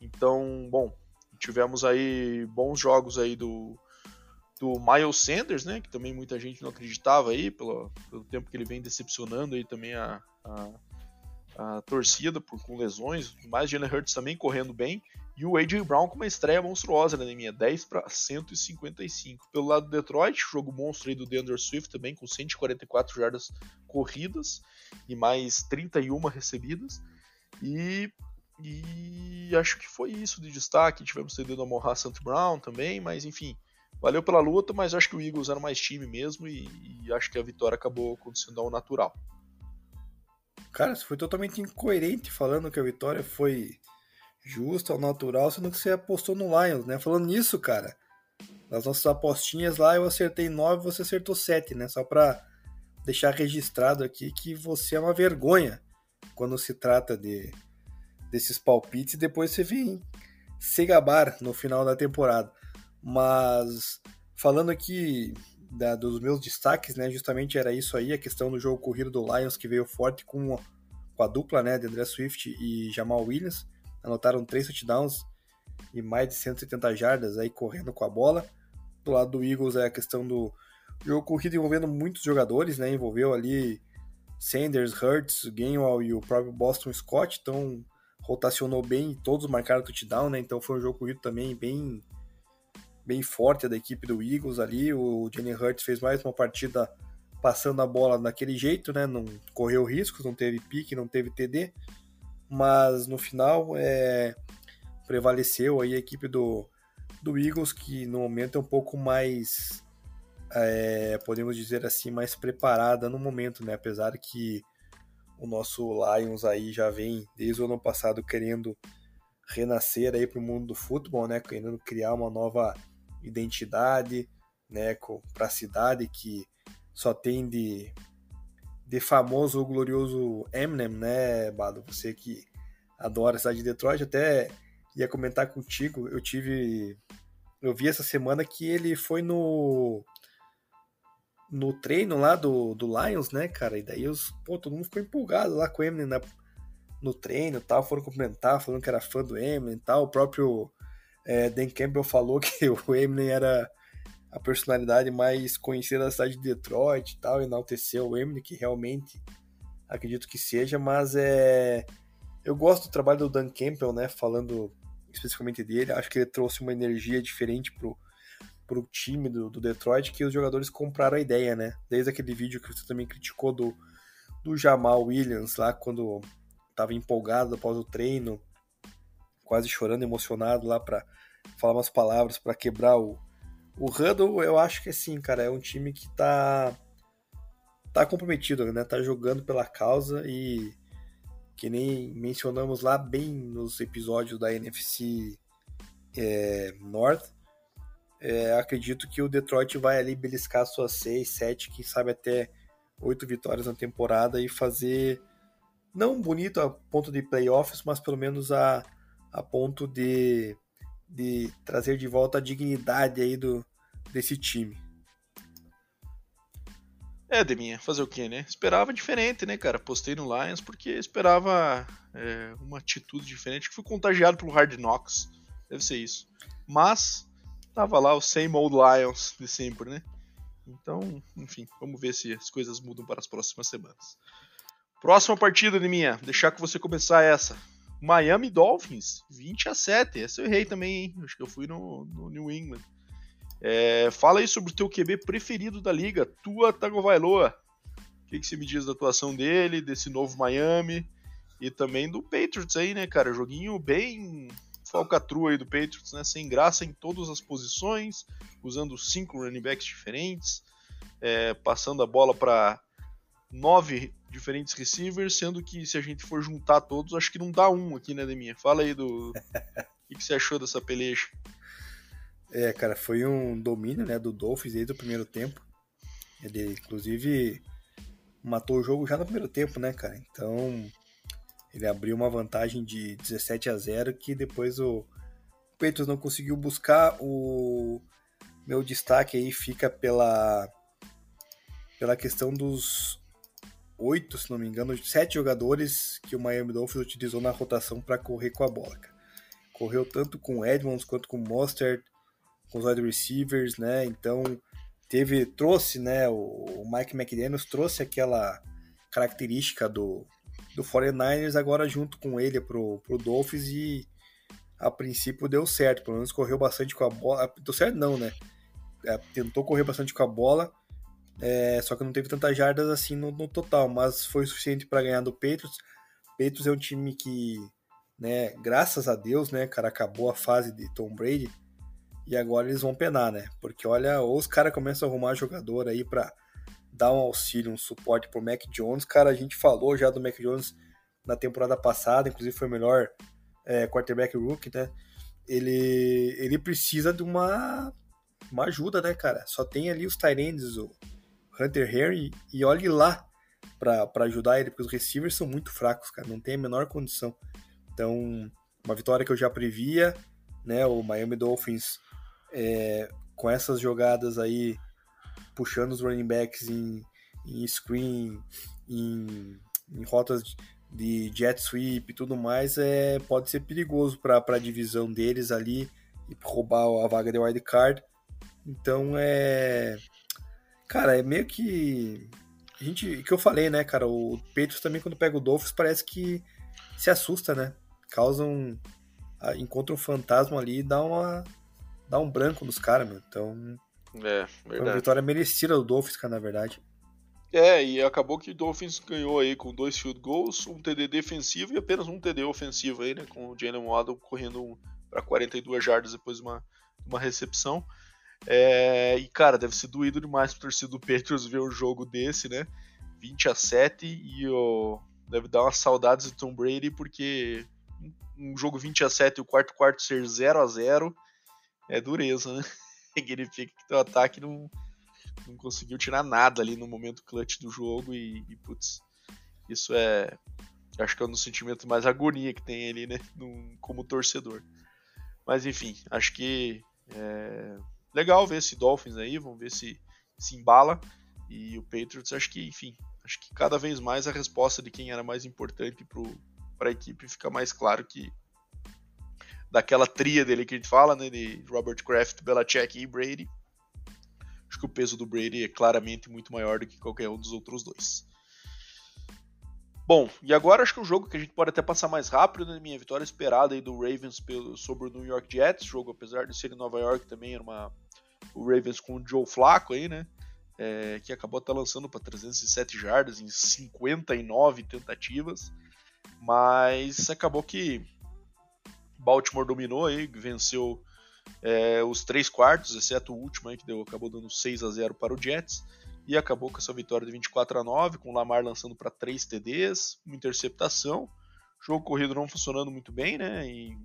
Então, bom, tivemos aí bons jogos aí do, do Miles Sanders, né? Que também muita gente não acreditava aí, pelo, pelo tempo que ele vem decepcionando aí também a, a, a torcida por, com lesões, mais Jalen Hurts também correndo bem. E o A.J. Brown com uma estreia monstruosa na né, minha 10 para 155. Pelo lado do Detroit, jogo monstro aí do DeAndre Swift também, com 144 jardas corridas e mais 31 recebidas. E e acho que foi isso de destaque. Tivemos CD do Amorra Sant Brown também, mas enfim, valeu pela luta, mas acho que o Eagles era mais time mesmo e, e acho que a vitória acabou acontecendo ao natural. Cara, você foi totalmente incoerente falando que a vitória foi justa, ao natural, sendo que você apostou no Lions, né? Falando nisso, cara, nas nossas apostinhas lá eu acertei 9, você acertou 7, né? Só pra deixar registrado aqui que você é uma vergonha quando se trata de desses palpites e depois você vem se gabar no final da temporada. Mas falando aqui da, dos meus destaques, né, justamente era isso aí, a questão do jogo corrido do Lions que veio forte com, com a dupla, né, de André Swift e Jamal Williams, anotaram três touchdowns e mais de 170 jardas aí correndo com a bola. Do lado do Eagles é a questão do jogo corrido envolvendo muitos jogadores, né, envolveu ali Sanders, Hurts, Gainwell e o próprio Boston Scott, então rotacionou bem, todos marcaram touchdown, né? Então foi um jogo corrido também bem bem forte da equipe do Eagles ali. O Jalen Hurts fez mais uma partida passando a bola daquele jeito, né? Não correu riscos, não teve pique, não teve TD, mas no final é, prevaleceu aí a equipe do, do Eagles que no momento é um pouco mais é, podemos dizer assim mais preparada no momento, né? Apesar que o nosso Lions aí já vem desde o ano passado querendo renascer aí para o mundo do futebol, né? Querendo criar uma nova identidade, né? Para a cidade que só tem de, de famoso o glorioso Eminem, né, Bado? Você que adora a cidade de Detroit, até ia comentar contigo. Eu tive, eu vi essa semana que ele foi no no treino lá do, do Lions, né, cara? E daí os, pô, todo mundo ficou empolgado lá com o Eminem na, no treino e tal, foram cumprimentar, falando que era fã do Eminem e tal. O próprio é, Dan Campbell falou que o Eminem era a personalidade mais conhecida da cidade de Detroit e tal, enalteceu o Eminem, que realmente acredito que seja, mas é. Eu gosto do trabalho do Dan Campbell, né? Falando especificamente dele, acho que ele trouxe uma energia diferente pro, pro time do, do Detroit que os jogadores compraram a ideia, né? Desde aquele vídeo que você também criticou do, do Jamal Williams lá quando tava empolgado após o treino, quase chorando, emocionado lá para falar umas palavras para quebrar o o Huddle, eu acho que assim, cara, é um time que tá tá comprometido, né? Tá jogando pela causa e que nem mencionamos lá bem nos episódios da NFC é, North. É, acredito que o Detroit vai ali beliscar suas 6, 7, quem sabe até 8 vitórias na temporada e fazer não bonito a ponto de playoffs, mas pelo menos a, a ponto de, de trazer de volta a dignidade aí do, desse time. É, Deminha, fazer o quê, né? Esperava diferente, né, cara? Postei no Lions porque esperava é, uma atitude diferente. Que fui contagiado pelo Hard Knocks. Deve ser isso. Mas, tava lá o same old Lions de sempre, né? Então, enfim, vamos ver se as coisas mudam para as próximas semanas. Próxima partida, Deminha. Deixar que você começar essa. Miami Dolphins, 20 a 7. Essa eu errei também, hein? Acho que eu fui no, no New England. É, fala aí sobre o teu QB preferido da liga, Tua Tagovailoa. O que, que você me diz da atuação dele, desse novo Miami e também do Patriots aí, né, cara? Joguinho bem falcatrua aí do Patriots, né? Sem graça em todas as posições, usando cinco running backs diferentes, é, passando a bola para nove diferentes receivers, sendo que se a gente for juntar todos, acho que não dá um aqui, né, Deminha? Fala aí do. O que, que você achou dessa peleja? É, cara, foi um domínio, né, do Dolphins desde o primeiro tempo. Ele, inclusive, matou o jogo já no primeiro tempo, né, cara? Então, ele abriu uma vantagem de 17 a 0 que depois o Patriots não conseguiu buscar. O meu destaque aí fica pela pela questão dos oito, se não me engano, sete jogadores que o Miami Dolphins utilizou na rotação para correr com a bola. Cara. Correu tanto com Edmonds quanto com Mostert, com os wide receivers, né? Então teve trouxe, né? O, Mike McDaniels trouxe aquela característica do do 49ers agora junto com ele pro, pro Dolphins e a princípio deu certo, pelo menos correu bastante com a bola. Deu certo não, né? É, tentou correr bastante com a bola, é, só que não teve tantas jardas assim no, no total, mas foi suficiente para ganhar do Patriots. Patriots é um time que, né, graças a Deus, né, cara, acabou a fase de Tom Brady e agora eles vão penar, né? Porque olha, ou os caras começam a arrumar jogador aí pra dar um auxílio, um suporte pro Mac Jones. Cara, a gente falou já do Mac Jones na temporada passada, inclusive foi o melhor é, quarterback rookie, né? Ele, ele precisa de uma, uma ajuda, né, cara? Só tem ali os Tyrands, o Hunter Henry, e olhe lá para ajudar ele, porque os receivers são muito fracos, cara, não tem a menor condição. Então, uma vitória que eu já previa, né? O Miami Dolphins é, com essas jogadas aí, puxando os running backs em, em screen, em, em rotas de jet sweep e tudo mais, é, pode ser perigoso para a divisão deles ali e roubar a vaga de wild card. Então é. Cara, é meio que. A gente, que eu falei, né, cara? O Patriots também, quando pega o Dolphins, parece que se assusta, né? Causam. Encontra um fantasma ali e dá uma, dá um branco nos caras, meu. Então. É, verdade. Foi uma vitória merecida do Dolphins, cara, na verdade. É, e acabou que o Dolphins ganhou aí com dois field goals, um TD defensivo e apenas um TD ofensivo aí, né? Com o Jalen Waddle correndo para 42 jardas depois de uma, uma recepção. É, e, cara, deve ser doído demais pro torcedor do Patriots ver um jogo desse, né? 20 a 7 e oh, deve dar umas saudades do Tom Brady, porque um jogo 20 a 7 e o quarto quarto ser 0 a 0 é dureza, né? Significa que teu ataque não, não conseguiu tirar nada ali no momento clutch do jogo e, e putz, isso é. Acho que é um dos sentimentos mais agonia que tem ali, né? No, como torcedor. Mas enfim, acho que é legal ver esse Dolphins aí, vamos ver se se embala. E o Patriots, acho que, enfim, acho que cada vez mais a resposta de quem era mais importante para a equipe fica mais claro que daquela tria dele que a gente fala, né, de Robert Kraft, Belichick e Brady. Acho que o peso do Brady é claramente muito maior do que qualquer um dos outros dois. Bom, e agora acho que o jogo que a gente pode até passar mais rápido, né? Minha vitória esperada aí do Ravens pelo, sobre o New York Jets. jogo, apesar de ser em Nova York, também era uma. O Ravens com o Joe Flacco aí, né? É, que acabou até lançando para 307 jardas em 59 tentativas. Mas acabou que Baltimore dominou aí, venceu é, os três quartos, exceto o último aí que deu, acabou dando 6 a 0 para o Jets e acabou com essa vitória de 24 a 9, com o Lamar lançando para 3 TDs, uma interceptação. Jogo corrido não funcionando muito bem, né? E,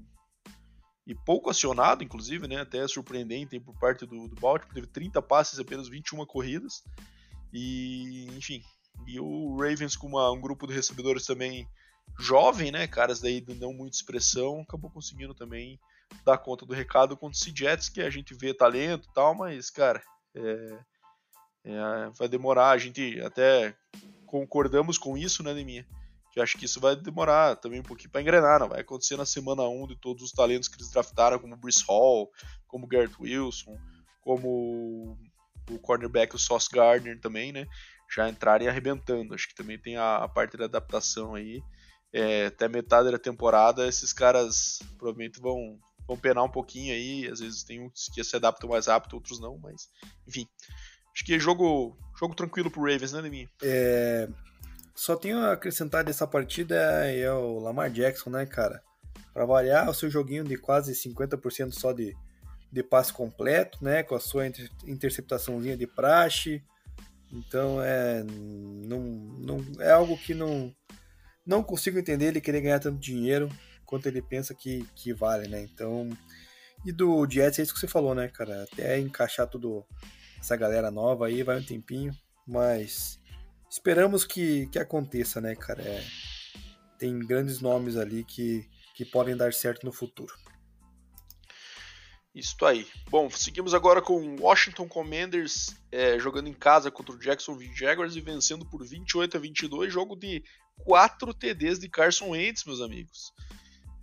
e pouco acionado, inclusive, né? Até surpreendente por parte do, do Baltimore. Teve 30 passes apenas 21 corridas. E, enfim. E o Ravens com uma, um grupo de recebedores também jovem, né? Caras daí não muita expressão, acabou conseguindo também dar conta do recado contra o Jets, que a gente vê talento e tal, mas, cara, é, é, vai demorar, a gente até concordamos com isso, né, Neminha? Que acho que isso vai demorar também um pouquinho para engrenar, não vai acontecer na semana 1 de todos os talentos que eles draftaram, como Bruce Hall, como Garrett Wilson, como o cornerback, o Sauce Gardner também, né? Já entrarem arrebentando. Acho que também tem a, a parte da adaptação aí. É, até metade da temporada, esses caras provavelmente vão, vão penar um pouquinho aí. Às vezes tem uns que se adaptam mais rápido, outros não, mas enfim. Acho que é jogo, jogo tranquilo pro Ravens, né, Neminha? É, só tenho a acrescentar dessa partida é o Lamar Jackson, né, cara? Para variar o seu joguinho de quase 50% só de, de passe completo, né? Com a sua inter, interceptaçãozinha de praxe. Então é, não, não, é algo que não, não consigo entender ele querer ganhar tanto dinheiro quanto ele pensa que, que vale, né? Então. E do Jets é isso que você falou, né, cara? Até encaixar tudo essa galera nova aí, vai um tempinho, mas esperamos que, que aconteça, né, cara? É, tem grandes nomes ali que, que podem dar certo no futuro. Isso aí. Bom, seguimos agora com Washington Commanders é, jogando em casa contra o Jacksonville Jaguars e vencendo por 28 a 22, jogo de 4 TDs de Carson Wentz, meus amigos.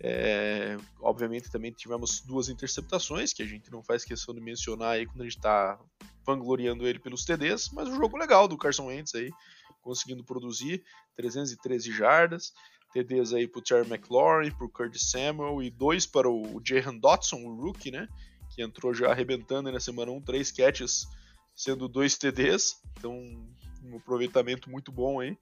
É, obviamente também tivemos duas interceptações, que a gente não faz questão de mencionar aí quando a gente está vangloriando ele pelos TDs, mas um jogo legal do Carson Wentz aí, conseguindo produzir 313 jardas, TDs aí pro Terry McLaurin, pro Curtis Samuel e dois para o Jahan Dotson, o rookie, né, que entrou já arrebentando na semana 1, três catches, sendo dois TDs, então um aproveitamento muito bom aí.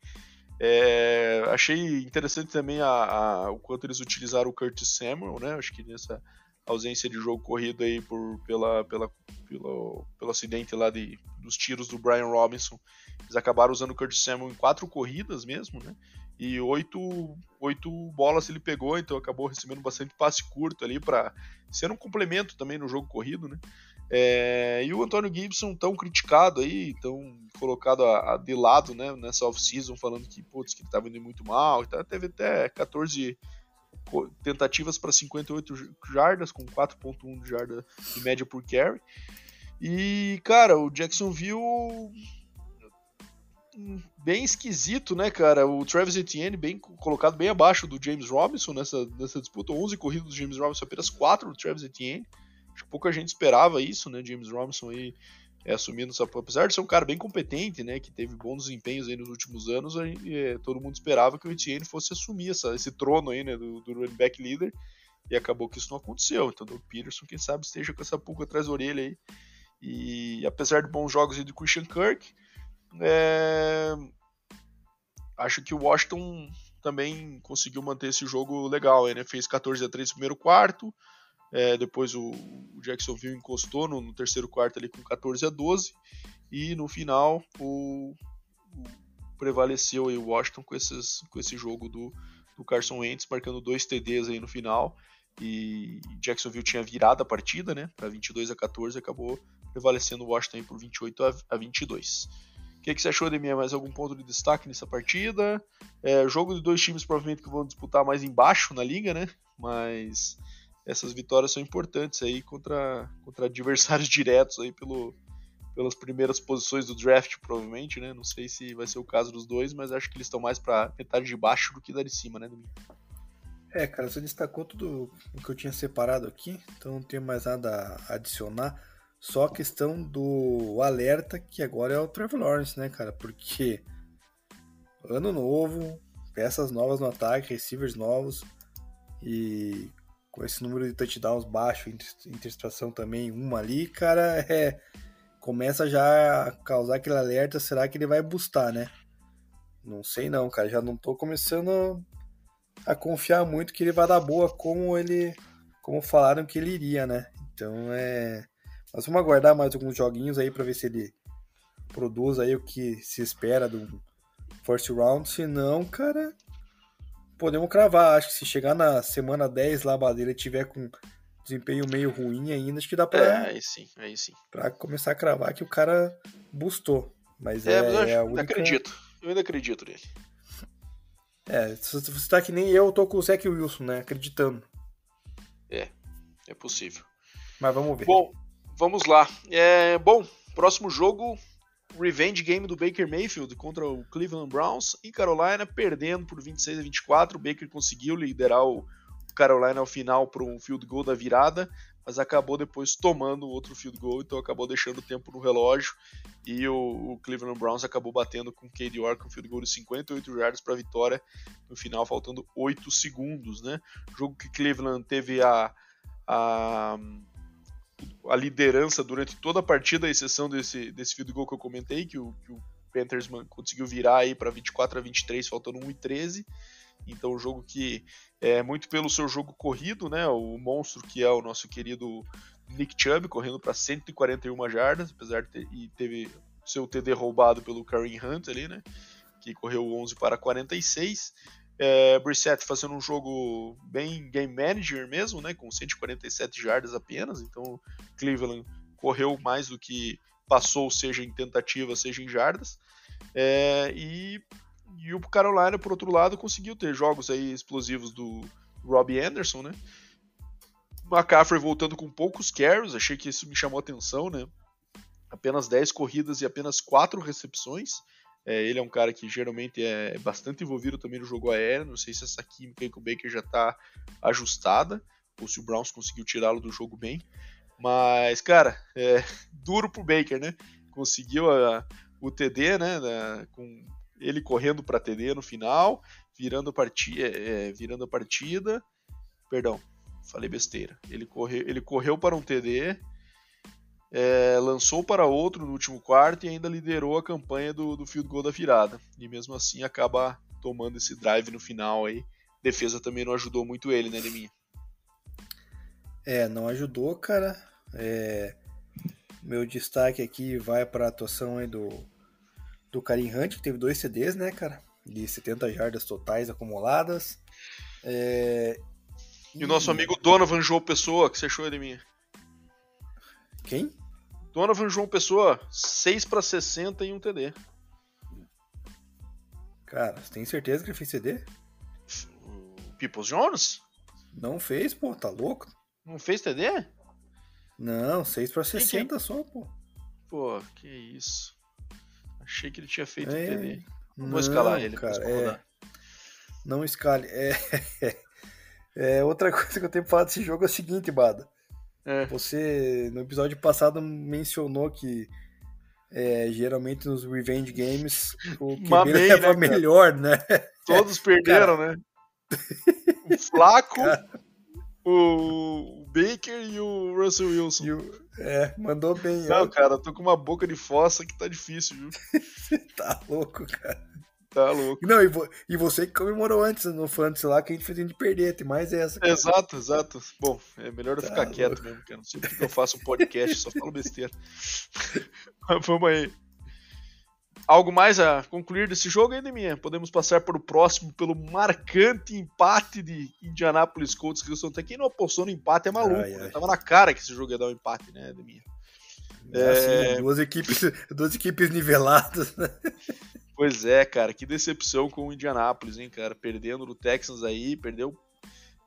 É, achei interessante também a, a, o quanto eles utilizaram o Curtis Samuel, né? Acho que nessa ausência de jogo corrido aí por, pela, pela, pelo, pelo acidente lá de, dos tiros do Brian Robinson, eles acabaram usando o Curtis Samuel em quatro corridas mesmo, né? E oito, oito bolas ele pegou, então acabou recebendo bastante passe curto ali para ser um complemento também no jogo corrido, né? É, e o Antônio Gibson, tão criticado aí, tão colocado a, a de lado né, nessa off-season, falando que, putz, que ele estava indo muito mal. Então, teve até 14 tentativas para 58 jardas, com 4.1 de jarda de média por carry. E, cara, o Jacksonville bem esquisito, né, cara? O Travis Etienne bem colocado bem abaixo do James Robinson nessa, nessa disputa. 11 corridas do James Robinson, apenas 4 do Travis Etienne. Acho que pouca gente esperava isso, né? James Robinson aí é, assumindo essa. Apesar de ser um cara bem competente, né? Que teve bons desempenhos aí nos últimos anos, aí, é, todo mundo esperava que o Etienne fosse assumir essa, esse trono aí, né? Do, do running back leader. E acabou que isso não aconteceu. Então o Peterson, quem sabe, esteja com essa pulga atrás da orelha aí. E apesar de bons jogos aí do Christian Kirk, é... acho que o Washington também conseguiu manter esse jogo legal. Né? Fez 14 a 3 no primeiro quarto, é, depois o, o, Jacksonville encostou no, no, terceiro quarto ali com 14 a 12. E no final o, o prevaleceu aí o Washington com, esses, com esse jogo do, do Carson Wentz, marcando dois TDs aí no final. E Jacksonville tinha virado a partida, né? Para 22 a 14, acabou prevalecendo o Washington por 28 a, a 22. O que, que, você achou de mim? Mais algum ponto de destaque nessa partida? É, jogo de dois times provavelmente que vão disputar mais embaixo na liga, né? Mas essas vitórias são importantes aí contra, contra adversários diretos aí pelo, pelas primeiras posições do draft, provavelmente, né? Não sei se vai ser o caso dos dois, mas acho que eles estão mais para metade de baixo do que da de cima, né, Domingo? É, cara, você destacou tudo o que eu tinha separado aqui, então não tenho mais nada a adicionar. Só a questão do alerta que agora é o Trevor Lawrence, né, cara? Porque ano novo, peças novas no ataque, receivers novos e com esse número de touchdowns baixo, interceptação também, uma ali, cara, é, começa já a causar aquele alerta, será que ele vai bustar, né? Não sei não, cara, já não tô começando a confiar muito que ele vai dar boa como ele como falaram que ele iria, né? Então é nós vamos aguardar mais alguns joguinhos aí para ver se ele produz aí o que se espera do first round, se não, cara, podemos cravar, acho que se chegar na semana 10 lá a Badeira tiver com desempenho meio ruim ainda, acho que dá pra. É, aí sim, aí sim. Pra começar a cravar que o cara bustou. Mas é, é, mas eu é única... acredito. Eu ainda acredito nele. É, você tá que nem eu, eu tô com o Zach Wilson, né? Acreditando. É, é possível. Mas vamos ver. Bom, vamos lá. É, bom, próximo jogo, revenge game do Baker Mayfield contra o Cleveland Browns e Carolina perdendo por 26 a 24. O Baker conseguiu liderar o Carolina ao final para um field goal da virada, mas acabou depois tomando outro field goal, então acabou deixando o tempo no relógio e o, o Cleveland Browns acabou batendo com o Cade York um field goal de 58 yards para a vitória no final, faltando 8 segundos, né? Jogo que Cleveland teve a, a a liderança durante toda a partida, à exceção desse, desse field goal que eu comentei, que o, que o Panthers conseguiu virar aí para 24 a 23, faltando 1 e 13. Então, um jogo que é muito pelo seu jogo corrido, né? O monstro que é o nosso querido Nick Chubb, correndo para 141 jardas, apesar de ter e teve seu TD roubado pelo Kareem Hunt ali, né? Que correu 11 para 46. É, Brissett fazendo um jogo bem game manager mesmo, né, com 147 jardas apenas, então Cleveland correu mais do que passou, seja em tentativa, seja em jardas. É, e, e o Carolina, por outro lado, conseguiu ter jogos aí explosivos do Robbie Anderson, né? McCaffrey voltando com poucos carries, achei que isso me chamou atenção, né? Apenas 10 corridas e apenas 4 recepções. É, ele é um cara que geralmente é bastante envolvido também no jogo aéreo. Não sei se essa química aí com o Baker já está ajustada ou se o Browns conseguiu tirá-lo do jogo bem. Mas, cara, é duro pro Baker, né? Conseguiu a, o TD, né? Da, com ele correndo para TD no final, virando, parti é, é, virando a partida. Perdão, falei besteira. Ele correu, ele correu para um TD é, lançou para outro no último quarto e ainda liderou a campanha do, do field goal da virada. E mesmo assim acaba tomando esse drive no final aí. Defesa também não ajudou muito ele, né, Leminha? É, não ajudou, cara. É, meu destaque aqui vai para a atuação aí do, do Karim Hunt, que teve dois CDs, né, cara? De 70 jardas totais acumuladas. É, e, o nosso amigo Donovan João Pessoa, que você achou, Leminha? Quem? Donovan João Pessoa, 6 para 60 em um TD. Cara, você tem certeza que ele fez CD? O Peoples Jones? Não fez, pô, tá louco? Não fez TD? Não, 6 para 60 só, pô. Pô, que isso. Achei que ele tinha feito é... TD. Não, vou escalar ele, cara, é... Não escale. É... é... Outra coisa que eu tenho pra falar desse jogo é o seguinte, Bada. É. Você, no episódio passado, mencionou que é, geralmente nos Revenge Games o que Mamei, leva né, melhor, né? Todos perderam, cara... né? O Flaco, cara... o Baker e o Russell Wilson. O... É, mandou bem. Não, cara, tô com uma boca de fossa que tá difícil, viu? tá louco, cara. Tá louco. Não, e, vo e, você que comemorou antes no Fantasy lá que a gente fez de perder, tem mais essa. Cara. Exato, exato. Bom, é melhor eu tá ficar louco. quieto mesmo, cara. Não sei porque eu faço um podcast, só falo besteira. Vamos aí. Algo mais a concluir desse jogo Deminha? Podemos passar para o próximo, pelo marcante empate de Indianapolis Colts, que até quem não apostou no empate é maluco. Ai, ai. Né? Tava na cara que esse jogo ia dar um empate, né, Deminha? É, assim, duas equipes, duas equipes niveladas, né? Pois é, cara, que decepção com o Indianapolis, hein, cara? Perdendo no Texans aí, perdeu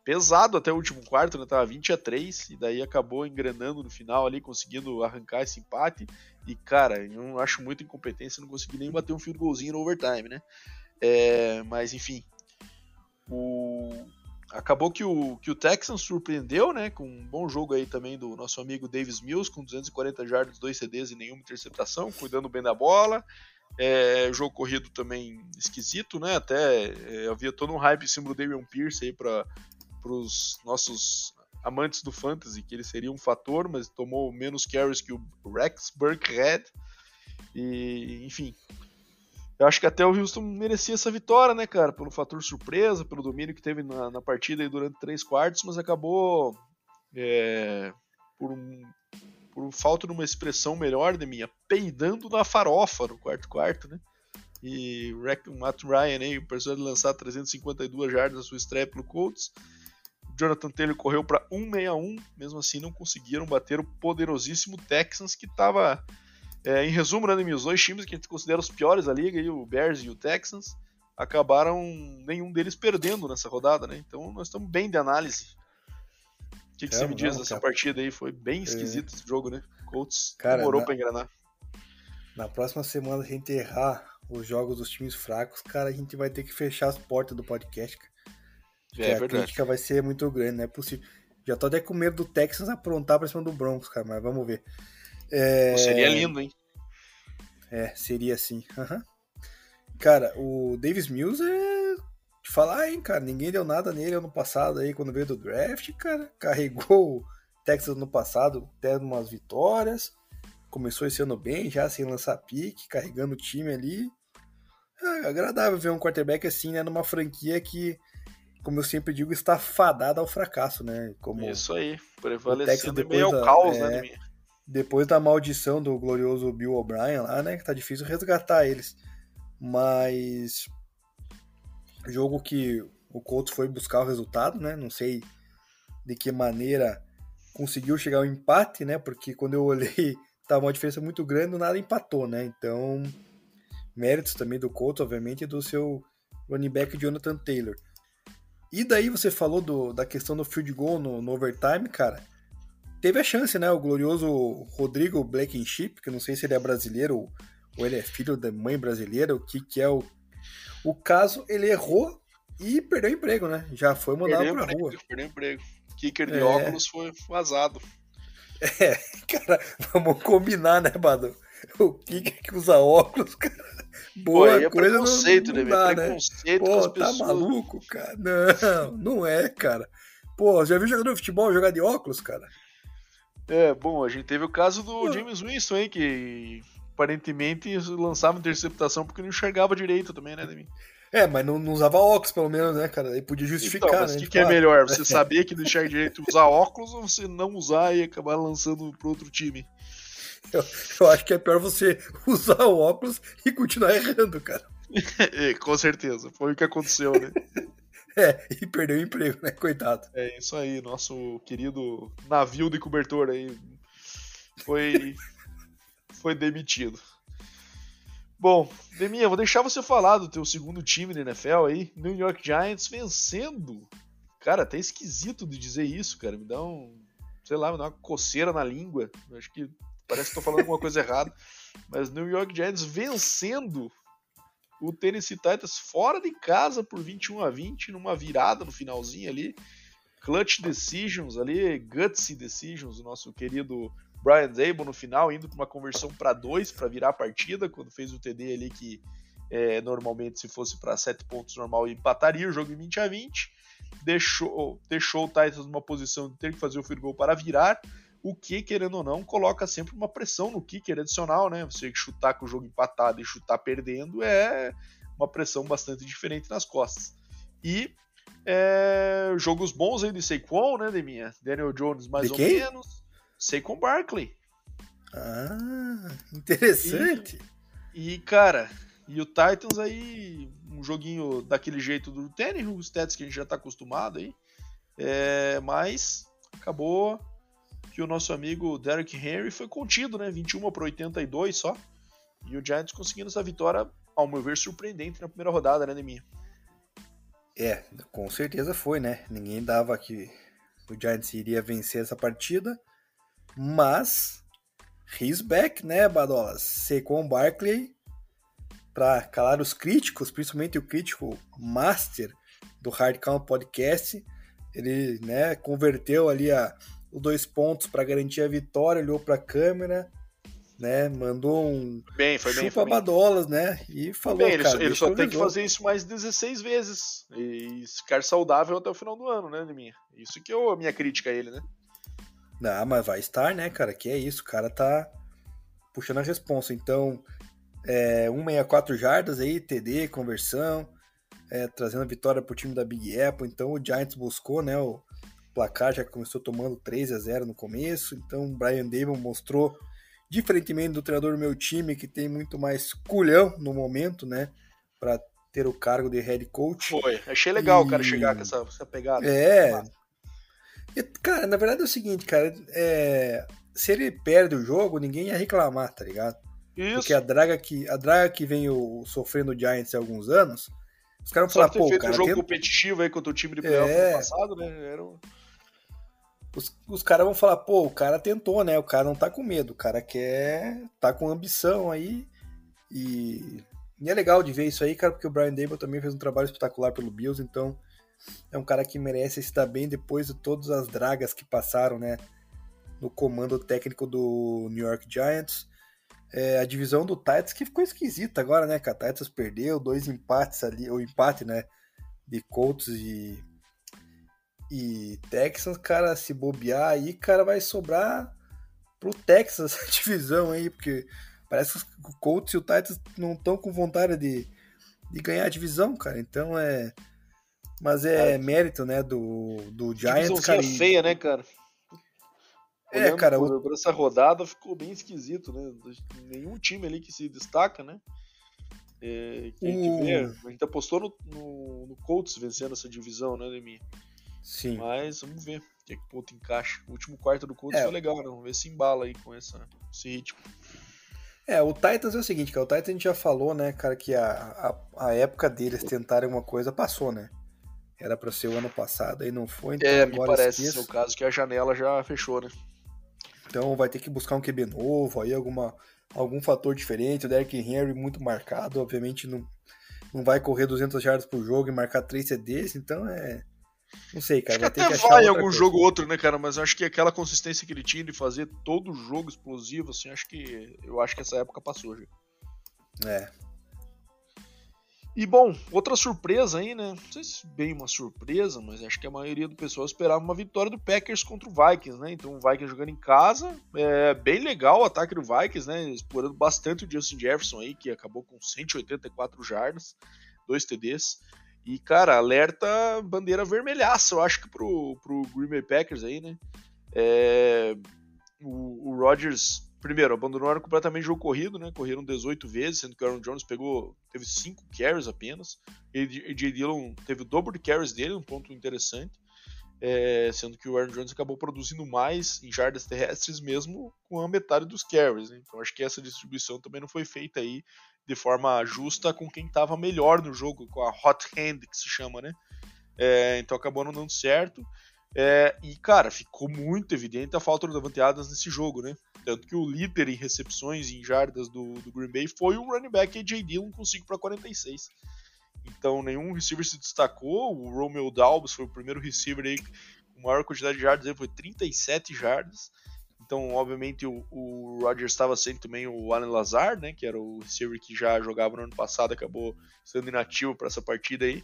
pesado até o último quarto, né? Tava 20 a 3 e daí acabou engrenando no final ali, conseguindo arrancar esse empate. E, cara, eu acho muita incompetência, não consegui nem bater um field goalzinho no overtime, né? É, mas, enfim, o... acabou que o, que o Texans surpreendeu, né? Com um bom jogo aí também do nosso amigo Davis Mills, com 240 jardas, 2 CDs e nenhuma interceptação, cuidando bem da bola. É, jogo corrido também esquisito, né? Até é, havia todo um hype em cima do Damian Pierce aí para os nossos amantes do fantasy, que ele seria um fator, mas tomou menos carries que o Rex Burkhead. E, enfim, eu acho que até o Houston merecia essa vitória, né, cara? Pelo fator surpresa, pelo domínio que teve na, na partida durante três quartos, mas acabou é, por, um, por falta de uma expressão melhor de minha, peidando na farofa no quarto quarto, né? E o Matt Ryan aí, precisou de lançar 352 jardas na sua estreia pelo Colts. Jonathan Taylor correu para 161, mesmo assim não conseguiram bater o poderosíssimo Texans, que estava, é, em resumo, né, os dois times que a gente considera os piores da liga, aí, o Bears e o Texans, acabaram nenhum deles perdendo nessa rodada, né? Então nós estamos bem de análise. O que, que é, você me diz dessa partida aí? Foi bem é. esquisito é. esse jogo, né? Colts Cara, demorou na... para engrenar. Na próxima semana a gente errar os jogos dos times fracos, cara, a gente vai ter que fechar as portas do podcast, cara. É, é a crítica vai ser muito grande, não é possível. Já tô até com medo do Texas aprontar pra cima do Broncos, cara, mas vamos ver. É... Seria lindo, hein? É, seria sim. Uhum. Cara, o Davis Mills é. Te falar, hein, cara. Ninguém deu nada nele ano passado aí, quando veio do draft, cara. Carregou o Texas no passado, tendo umas vitórias. Começou esse ano bem, já sem lançar pique, carregando o time ali. É agradável ver um quarterback assim, né? Numa franquia que como eu sempre digo, está fadada ao fracasso, né? Como Isso aí, prevalecendo depois meio ao caos, né, é, né? Depois da maldição do glorioso Bill O'Brien lá, né? Que tá difícil resgatar eles. Mas. Jogo que o Colts foi buscar o resultado, né? Não sei de que maneira conseguiu chegar ao empate, né? Porque quando eu olhei, tava uma diferença muito grande, nada empatou, né? Então, méritos também do Colts, obviamente, e do seu running back Jonathan Taylor. E daí você falou do, da questão do field goal no, no, overtime, cara. Teve a chance, né? O glorioso Rodrigo Blankenship, que não sei se ele é brasileiro ou ele é filho da mãe brasileira, o que, que é o. O caso, ele errou e perdeu o emprego, né? Já foi mandado perdeu pra emprego, rua. Perdeu emprego. Kicker de é... óculos foi vazado. É, cara, vamos combinar, né, Bado? O Kicker que usa óculos, cara. Boa Pô, é coisa preconceito, não, não né, dá, né? Preconceito Pô, tá maluco, cara? Não, não é, cara. Pô, já viu jogador de futebol jogar de óculos, cara? É, bom, a gente teve o caso do Pô. James Winston aí, que aparentemente lançava interceptação porque não enxergava direito também, né, Demi? É, mas não, não, usava óculos, pelo menos, né, cara? Aí podia justificar, então, mas né? O que, que é melhor? Você saber que não enxerga direito usar óculos ou você não usar e acabar lançando pro outro time? Eu, eu, acho que é pior você usar o óculos e continuar errando, cara. é, com certeza, foi o que aconteceu, né? é, e perdeu o emprego, né? Coitado. É isso aí, nosso querido navio de cobertor aí foi, foi demitido. Bom, Deminha, vou deixar você falar do teu segundo time da NFL aí, New York Giants vencendo. Cara, até esquisito de dizer isso, cara. Me dá um, sei lá, me dá uma coceira na língua. Acho que Parece que estou falando alguma coisa errada. Mas New York Giants vencendo o Tennessee Titans fora de casa por 21 a 20, numa virada no finalzinho ali. Clutch decisions ali, gutsy decisions, o nosso querido Brian Dable no final, indo para uma conversão para dois para virar a partida, quando fez o TD ali que é, normalmente se fosse para 7 pontos normal empataria o jogo em 20 a 20. Deixou, deixou o Titans numa posição de ter que fazer o field goal para virar o que, querendo ou não, coloca sempre uma pressão no kicker adicional, né? Você chutar com o jogo empatado e chutar perdendo é uma pressão bastante diferente nas costas. E é, jogos bons aí de Saquon, né, Deminha? Daniel Jones mais de ou quem? menos. Saquon Barkley. Ah, interessante. E, e, cara, e o Titans aí, um joguinho daquele jeito do Tannehill, os stats que a gente já tá acostumado aí. É, mas acabou que o nosso amigo Derrick Henry foi contido, né? 21 para 82 só. E o Giants conseguindo essa vitória, ao meu ver, surpreendente na primeira rodada, né, Neminha? É, com certeza foi, né? Ninguém dava que o Giants iria vencer essa partida, mas he's back, né, Badolas? Saquon Barkley para calar os críticos, principalmente o crítico master do Hard Count Podcast, ele, né, converteu ali a, os dois pontos para garantir a vitória, olhou para a câmera, né, mandou um bem, foi bem, chupa badolas, né, e falou, bem, ele, cara, ele só tem que fazer isso mais 16 vezes e ficar saudável até o final do ano, né, minha. Isso que é a minha crítica a ele, né? Não, mas vai estar, né, cara, que é isso, o cara tá puxando a responsa, então é, 164 jardas aí, TD, conversão, é, trazendo a vitória para o time da Big Apple. Então o Giants buscou, né? O placar já começou tomando 3 a 0 no começo. Então o Brian Dable mostrou, diferentemente do treinador do meu time, que tem muito mais culhão no momento, né? Para ter o cargo de head coach. Foi, achei legal e... o cara chegar com essa, essa pegada. É. Cara, na verdade é o seguinte, cara. É... Se ele perde o jogo, ninguém ia reclamar, tá ligado? Isso. Porque a draga que, a draga que vem o, sofrendo o Giants há alguns anos os caras vão falar, pô, feito cara. um jogo tem... competitivo aí contra o time de playoff é... no passado, né? Era um... Os, os caras vão falar, pô, o cara tentou, né? O cara não tá com medo, o cara quer. tá com ambição aí. E, e é legal de ver isso aí, cara, porque o Brian Dable também fez um trabalho espetacular pelo Bills, então é um cara que merece dar bem depois de todas as dragas que passaram, né? No comando técnico do New York Giants. É, a divisão do Titans que ficou esquisita agora, né? Que a Titans perdeu dois empates ali, o empate, né? De Colts e, e Texans, cara, se bobear aí, cara, vai sobrar pro Texas a divisão aí, porque parece que o Colts e o Titans não estão com vontade de, de ganhar a divisão, cara. Então é. Mas é, é. mérito, né, do, do Giants, cara. feia, né, cara? É, cara, por, por, essa rodada ficou bem esquisito, né? Nenhum time ali que se destaca, né? É, que vê, a gente apostou no, no, no, Colts vencendo essa divisão, né, Demi? Sim. Mas vamos ver o que, é que ponto encaixa. O último quarto do Colts é. foi legal, né? Vamos ver se embala aí com essa, esse ritmo. É, o Titans é o seguinte, cara, o Titans a gente já falou, né, cara, que a, a, a época deles tentarem uma coisa passou, né? Era para ser o ano passado e não foi, então É, me parece ser o caso que a janela já fechou, né? Então vai ter que buscar um QB novo, aí alguma, algum fator diferente. O Derrick Henry muito marcado, obviamente não, não vai correr 200 jardas por jogo e marcar 3 CDs, então é. Não sei, cara. Acho que até que vai algum coisa. jogo ou outro, né, cara? Mas acho que aquela consistência que ele tinha de fazer todo jogo explosivo, assim, acho que. Eu acho que essa época passou já. É, e bom, outra surpresa aí, né? Não sei se bem uma surpresa, mas acho que a maioria do pessoal esperava uma vitória do Packers contra o Vikings, né? Então o Vikings jogando em casa, é bem legal o ataque do Vikings, né? Explorando bastante o Justin Jefferson aí, que acabou com 184 jardas, dois TDs. E, cara, alerta bandeira vermelhaça, eu acho que pro, pro Green Bay Packers aí, né? É, o, o Rodgers primeiro, abandonaram completamente o jogo corrido, né? Correram 18 vezes, sendo que o Aaron Jones pegou, teve 5 carries apenas. E J. Dillon teve o dobro de carries dele, um ponto interessante. É, sendo que o Aaron Jones acabou produzindo mais em jardas terrestres, mesmo com a metade dos carries. Né? Então acho que essa distribuição também não foi feita aí de forma justa com quem estava melhor no jogo, com a hot hand que se chama, né? É, então acabou não dando certo. É, e, cara, ficou muito evidente a falta do Davante Adams nesse jogo, né? Tanto que o líder em recepções e em jardas do, do Green Bay foi o running back AJ Dillon com 5 para 46. Então nenhum receiver se destacou. O Romeo Dalbus foi o primeiro receiver aí com maior quantidade de jardas, ele foi 37 jardas. Então, obviamente, o, o estava sendo também o Alan Lazar, né, que era o receiver que já jogava no ano passado, acabou sendo inativo para essa partida aí.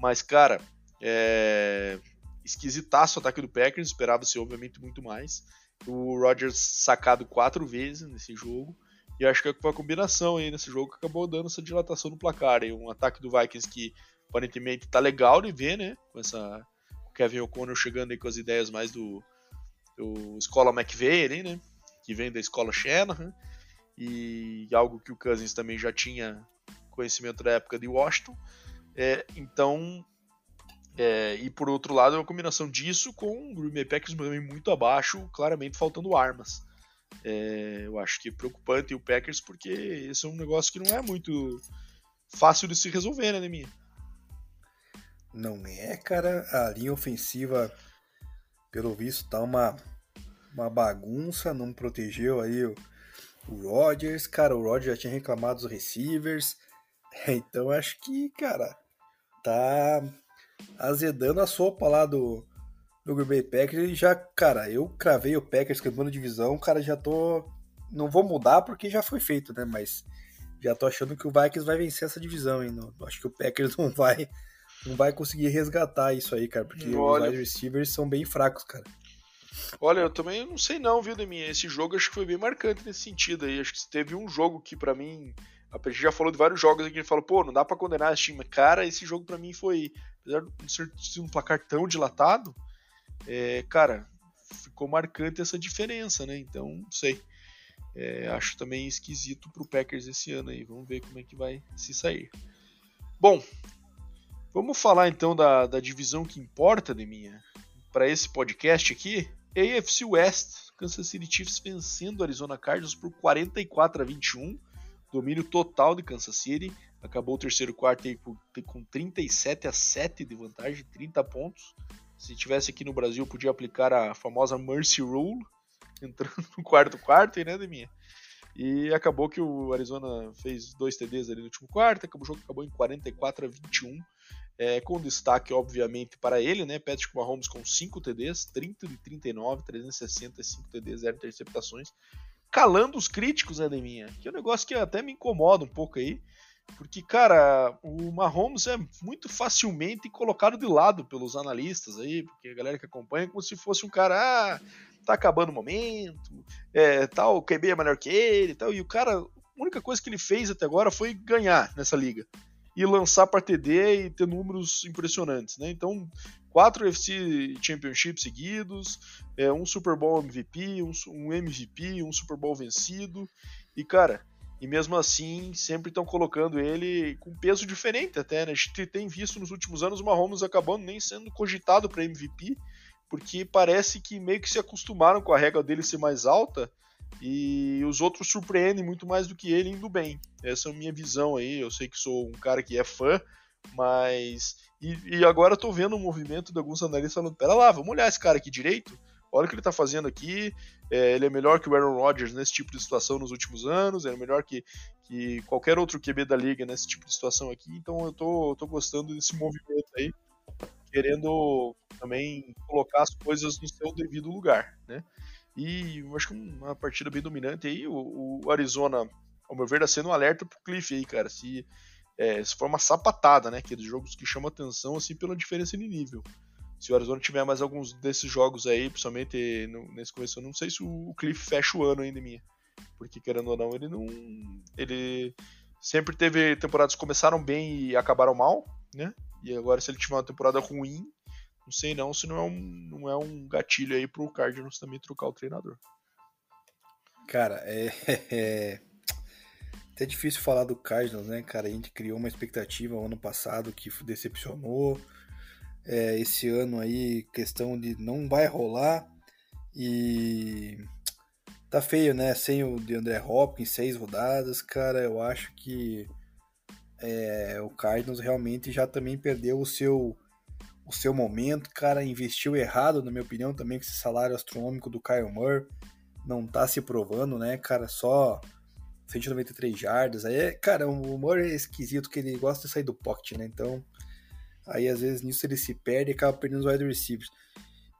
Mas, cara, é... esquisitaço o ataque do Packers, esperava-se, obviamente, muito mais o Rodgers sacado quatro vezes nesse jogo. E acho que foi a combinação aí nesse jogo que acabou dando essa dilatação no placar. Aí, um ataque do Vikings que aparentemente tá legal de ver, né? Com essa. O Kevin O'Connor chegando aí com as ideias mais do, do Escola McVeigh ali, né? Que vem da escola Shanahan. E algo que o Cousins também já tinha conhecimento da época de Washington. É, então é, e por outro lado, é uma combinação disso com o Green Bay Packers também muito abaixo, claramente faltando armas. É, eu acho que é preocupante o Packers porque esse é um negócio que não é muito fácil de se resolver, né, minha? Não é, cara. A linha ofensiva, pelo visto, tá uma, uma bagunça, não protegeu aí o, o Rodgers. Cara, o Rodgers já tinha reclamado dos receivers. Então acho que, cara, tá azedando a sopa lá do, do Green Bay Packers. E já, cara, eu cravei o Packers campeão da divisão, cara, já tô. Não vou mudar porque já foi feito, né? Mas já tô achando que o Vikings vai vencer essa divisão, hein? Não, acho que o Packers não vai, não vai conseguir resgatar isso aí, cara, porque Olha. os wide receivers são bem fracos, cara. Olha, eu também não sei não, viu, Deminha? Esse jogo acho que foi bem marcante nesse sentido aí. Acho que teve um jogo que para mim a gente já falou de vários jogos aqui, a gente falou, pô, não dá para condenar esse time. Cara, esse jogo para mim foi, apesar de ser um placar tão dilatado, é, cara, ficou marcante essa diferença, né? Então, não sei. É, acho também esquisito pro Packers esse ano aí. Vamos ver como é que vai se sair. Bom, vamos falar então da, da divisão que importa, de minha para esse podcast aqui. AFC West, Kansas City Chiefs vencendo o Arizona Cardinals por 44 a 21 domínio total de Kansas City. Acabou o terceiro quarto aí com 37 a 7 de vantagem, 30 pontos. Se tivesse aqui no Brasil, podia aplicar a famosa Mercy Rule, entrando no quarto quarto, né, Deminha? E acabou que o Arizona fez dois TDs ali no último quarto, acabou, o jogo acabou em 44 a 21, é, com destaque, obviamente, para ele, né? Patrick Mahomes com 5 TDs, 30 de 39, 365 TDs, 0 interceptações calando os críticos, né, Deminha? Que é um negócio que até me incomoda um pouco aí. Porque, cara, o Mahomes é muito facilmente colocado de lado pelos analistas aí, porque a galera que acompanha é como se fosse um cara, ah, tá acabando o momento, é, tal, o QB é melhor que ele tal. E o cara, a única coisa que ele fez até agora foi ganhar nessa liga. E lançar para TD e ter números impressionantes, né? Então, quatro UFC Championships seguidos, é, um Super Bowl MVP, um, um, MVP, um Super Bowl vencido. E, cara, e mesmo assim sempre estão colocando ele com peso diferente até, né? A gente tem visto nos últimos anos o Mahomes acabando nem sendo cogitado para MVP, porque parece que meio que se acostumaram com a regra dele ser mais alta e os outros surpreendem muito mais do que ele indo bem. Essa é a minha visão aí. Eu sei que sou um cara que é fã, mas e, e agora eu tô vendo um movimento de alguns analistas falando: pera lá, vamos olhar esse cara aqui direito. Olha o que ele tá fazendo aqui. É, ele é melhor que o Aaron Rodgers nesse tipo de situação nos últimos anos. Ele é melhor que, que qualquer outro QB da liga nesse tipo de situação aqui. Então eu tô, eu tô gostando desse movimento aí. Querendo também colocar as coisas no seu devido lugar, né? E acho que uma partida bem dominante aí. O, o Arizona, ao meu ver, tá sendo um alerta pro Cliff aí, cara. Se é, se for uma sapatada, né? Aqueles jogos que chamam atenção assim pela diferença de nível. Se o Arizona tiver mais alguns desses jogos aí, principalmente nesse começo, eu não sei se o Cliff fecha o ano ainda, minha. Porque querendo ou não, ele não. Ele sempre teve temporadas que começaram bem e acabaram mal, né? E agora, se ele tiver uma temporada ruim, não sei não se não é um, não é um gatilho aí pro Cardinals também trocar o treinador. Cara, é, é, até difícil falar do Cardinals, né, cara? A gente criou uma expectativa ano passado que decepcionou. É, esse ano aí, questão de não vai rolar. E tá feio, né? Sem o de André Hopkins, seis rodadas, cara, eu acho que é, o Cardinals realmente já também perdeu o seu o seu momento, cara, investiu errado, na minha opinião, também com esse salário astronômico do Kyle Murray, não tá se provando, né, cara, só 193 jardas. Aí, é, cara, o Murray é esquisito que ele gosta de sair do pocket, né? Então, aí às vezes nisso ele se perde e acaba perdendo os wide receivers.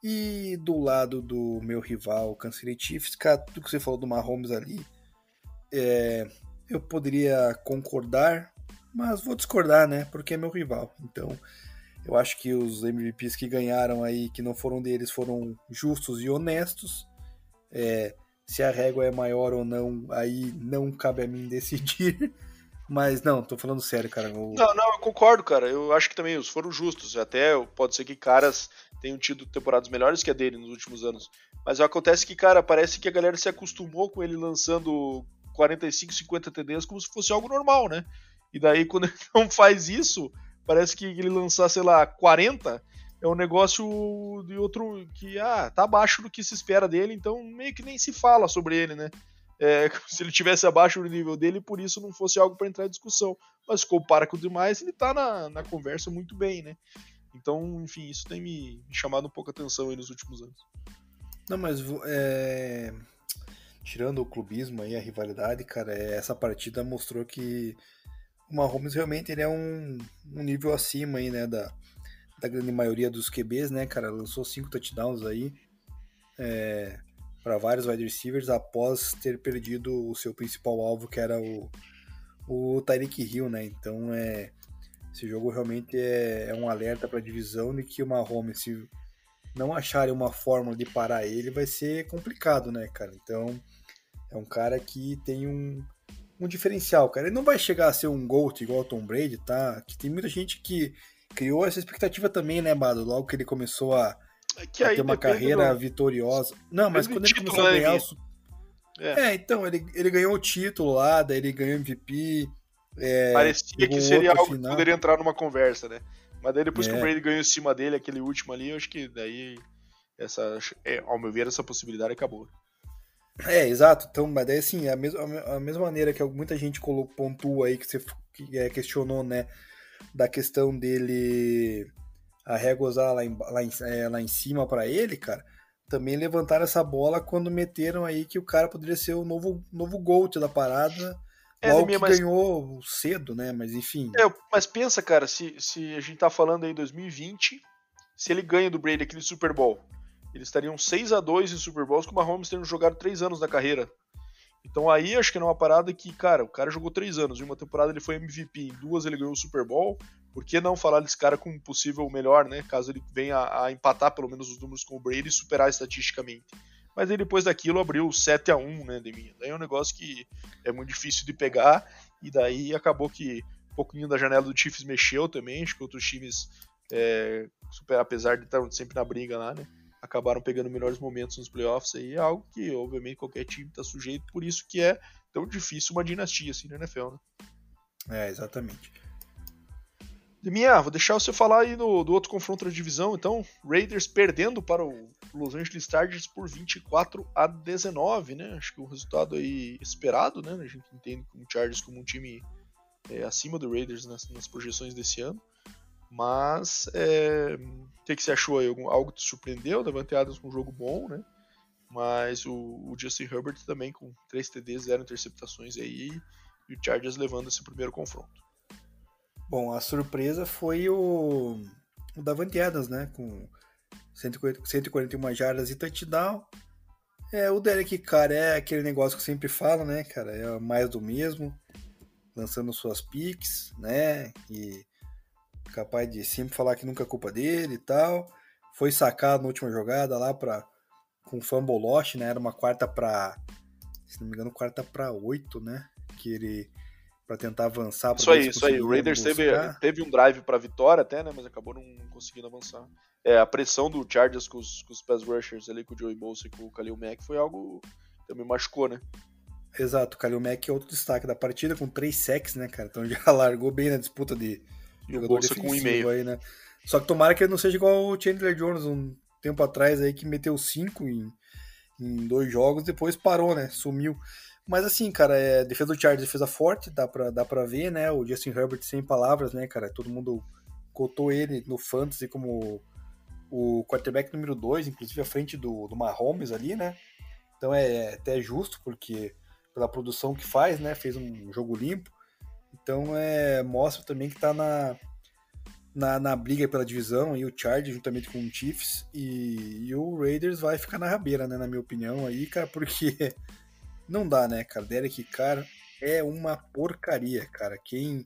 E do lado do meu rival, Kansas City Chiefs, cara, tudo que você falou do Mahomes ali, é, eu poderia concordar, mas vou discordar, né? Porque é meu rival. Então, eu acho que os MVPs que ganharam aí, que não foram deles, foram justos e honestos. É, se a régua é maior ou não, aí não cabe a mim decidir. Mas não, tô falando sério, cara. Eu... Não, não, eu concordo, cara. Eu acho que também os foram justos. Até pode ser que caras tenham tido temporadas melhores que a dele nos últimos anos. Mas acontece que, cara, parece que a galera se acostumou com ele lançando 45, 50 TDs como se fosse algo normal, né? E daí, quando ele não faz isso, parece que ele lançar, sei lá, 40, é um negócio de outro que ah, tá abaixo do que se espera dele, então meio que nem se fala sobre ele, né? É, se ele tivesse abaixo do nível dele, por isso não fosse algo para entrar em discussão. Mas compara com o demais, ele tá na, na conversa muito bem, né? Então, enfim, isso tem me, me chamado um pouco a atenção nos últimos anos. Não, mas é... tirando o clubismo aí, a rivalidade, cara, é, essa partida mostrou que o Mahomes realmente ele é um, um nível acima aí, né, da, da grande maioria dos QBs, né, cara? Lançou cinco touchdowns aí é, para vários wide receivers após ter perdido o seu principal alvo, que era o, o Tyreek Hill, né? Então, é, esse jogo realmente é, é um alerta para a divisão de que o Mahomes, se não acharem uma fórmula de parar ele, vai ser complicado, né, cara? Então, é um cara que tem um, um diferencial, cara. Ele não vai chegar a ser um GOAT igual o Tom Brady, tá? Que tem muita gente que criou essa expectativa também, né, Bado? Logo que ele começou a, é a ter uma carreira do... vitoriosa. Não, mas quando ele começou a ganhar o... é. é. então, ele, ele ganhou o título lá, daí ele ganhou MVP. É, Parecia que seria algo final. que poderia entrar numa conversa, né? Mas daí depois é. que o é. Brady ganhou em cima dele, aquele último ali, eu acho que daí, essa, é, ao meu ver, essa possibilidade acabou. É, exato. Então, mas daí assim, a mesma, a mesma maneira que muita gente colocou, pontua aí, que você que, é, questionou, né? Da questão dele arregozar lá em, lá em, é, lá em cima para ele, cara, também levantaram essa bola quando meteram aí que o cara poderia ser o novo, novo GOAT da parada. É, logo que mas... ganhou cedo, né? Mas enfim. É, mas pensa, cara, se, se a gente tá falando aí em 2020, se ele ganha do Brady aquele Super Bowl, eles estariam 6 a 2 em Super Bowls com o Mahomes tendo jogado 3 anos na carreira. Então aí acho que é uma parada que, cara, o cara jogou três anos. Em uma temporada ele foi MVP, em duas ele ganhou o Super Bowl. Por que não falar desse cara como possível melhor, né? Caso ele venha a empatar pelo menos os números com o Brady e superar estatisticamente. Mas aí depois daquilo abriu 7 a 1 né, de mim. Daí é um negócio que é muito difícil de pegar. E daí acabou que um pouquinho da janela do Chiefs mexeu também. Acho que outros times, é, super, apesar de estar sempre na briga lá, né? Acabaram pegando melhores momentos nos playoffs aí, é algo que, obviamente, qualquer time está sujeito, por isso que é tão difícil uma dinastia assim na NFL, né? É, exatamente. Deminha, vou deixar você falar aí do, do outro confronto da divisão, então, Raiders perdendo para o Los Angeles Chargers por 24 a 19, né? Acho que o resultado aí esperado, né? A gente entende como Chargers como um time é, acima do Raiders nas, nas projeções desse ano. Mas é, o que, você achou aí? Algo te surpreendeu? Davante Adams com um jogo bom, né? Mas o, o, Justin Herbert também com 3 TDs, 0 interceptações aí e o Chargers levando esse primeiro confronto. Bom, a surpresa foi o, o Davante Adams, né? Com 140, 141 jardas e touchdown. É, o Derek Carr é aquele negócio que eu sempre falo, né, cara? É mais do mesmo, lançando suas picks, né? E capaz de sempre falar que nunca é culpa dele e tal. Foi sacado na última jogada lá para com fumble loss, né? Era uma quarta para se não me engano, quarta para oito, né? Que ele para tentar avançar. Isso aí, isso aí. O Raiders teve, teve um drive para vitória até, né? Mas acabou não conseguindo avançar. É, a pressão do Chargers com os, com os pass rushers ali, com o Joey Bolsa e com o Khalil Mack foi algo que também machucou, né? Exato, o Khalil Mack é outro destaque da partida com três sacks, né, cara? Então já largou bem na disputa de, jogador Bolsa com um e-mail. Aí, né? Só que tomara que ele não seja igual o Chandler Jones um tempo atrás aí que meteu cinco em, em dois jogos, depois parou, né? Sumiu. Mas assim, cara, é, defesa do Chargers, defesa forte, dá pra, dá pra ver, né? O Justin Herbert sem palavras, né, cara? Todo mundo cotou ele no Fantasy como o quarterback número 2, inclusive à frente do, do Mahomes ali, né? Então é, é até justo, porque pela produção que faz, né? Fez um jogo limpo. Então é, mostra também que está na, na, na, briga pela divisão e o Chargers juntamente com o Chiefs e, e, o Raiders vai ficar na rabeira, né, na minha opinião aí, cara, porque não dá, né, cara, Derek cara é uma porcaria, cara, quem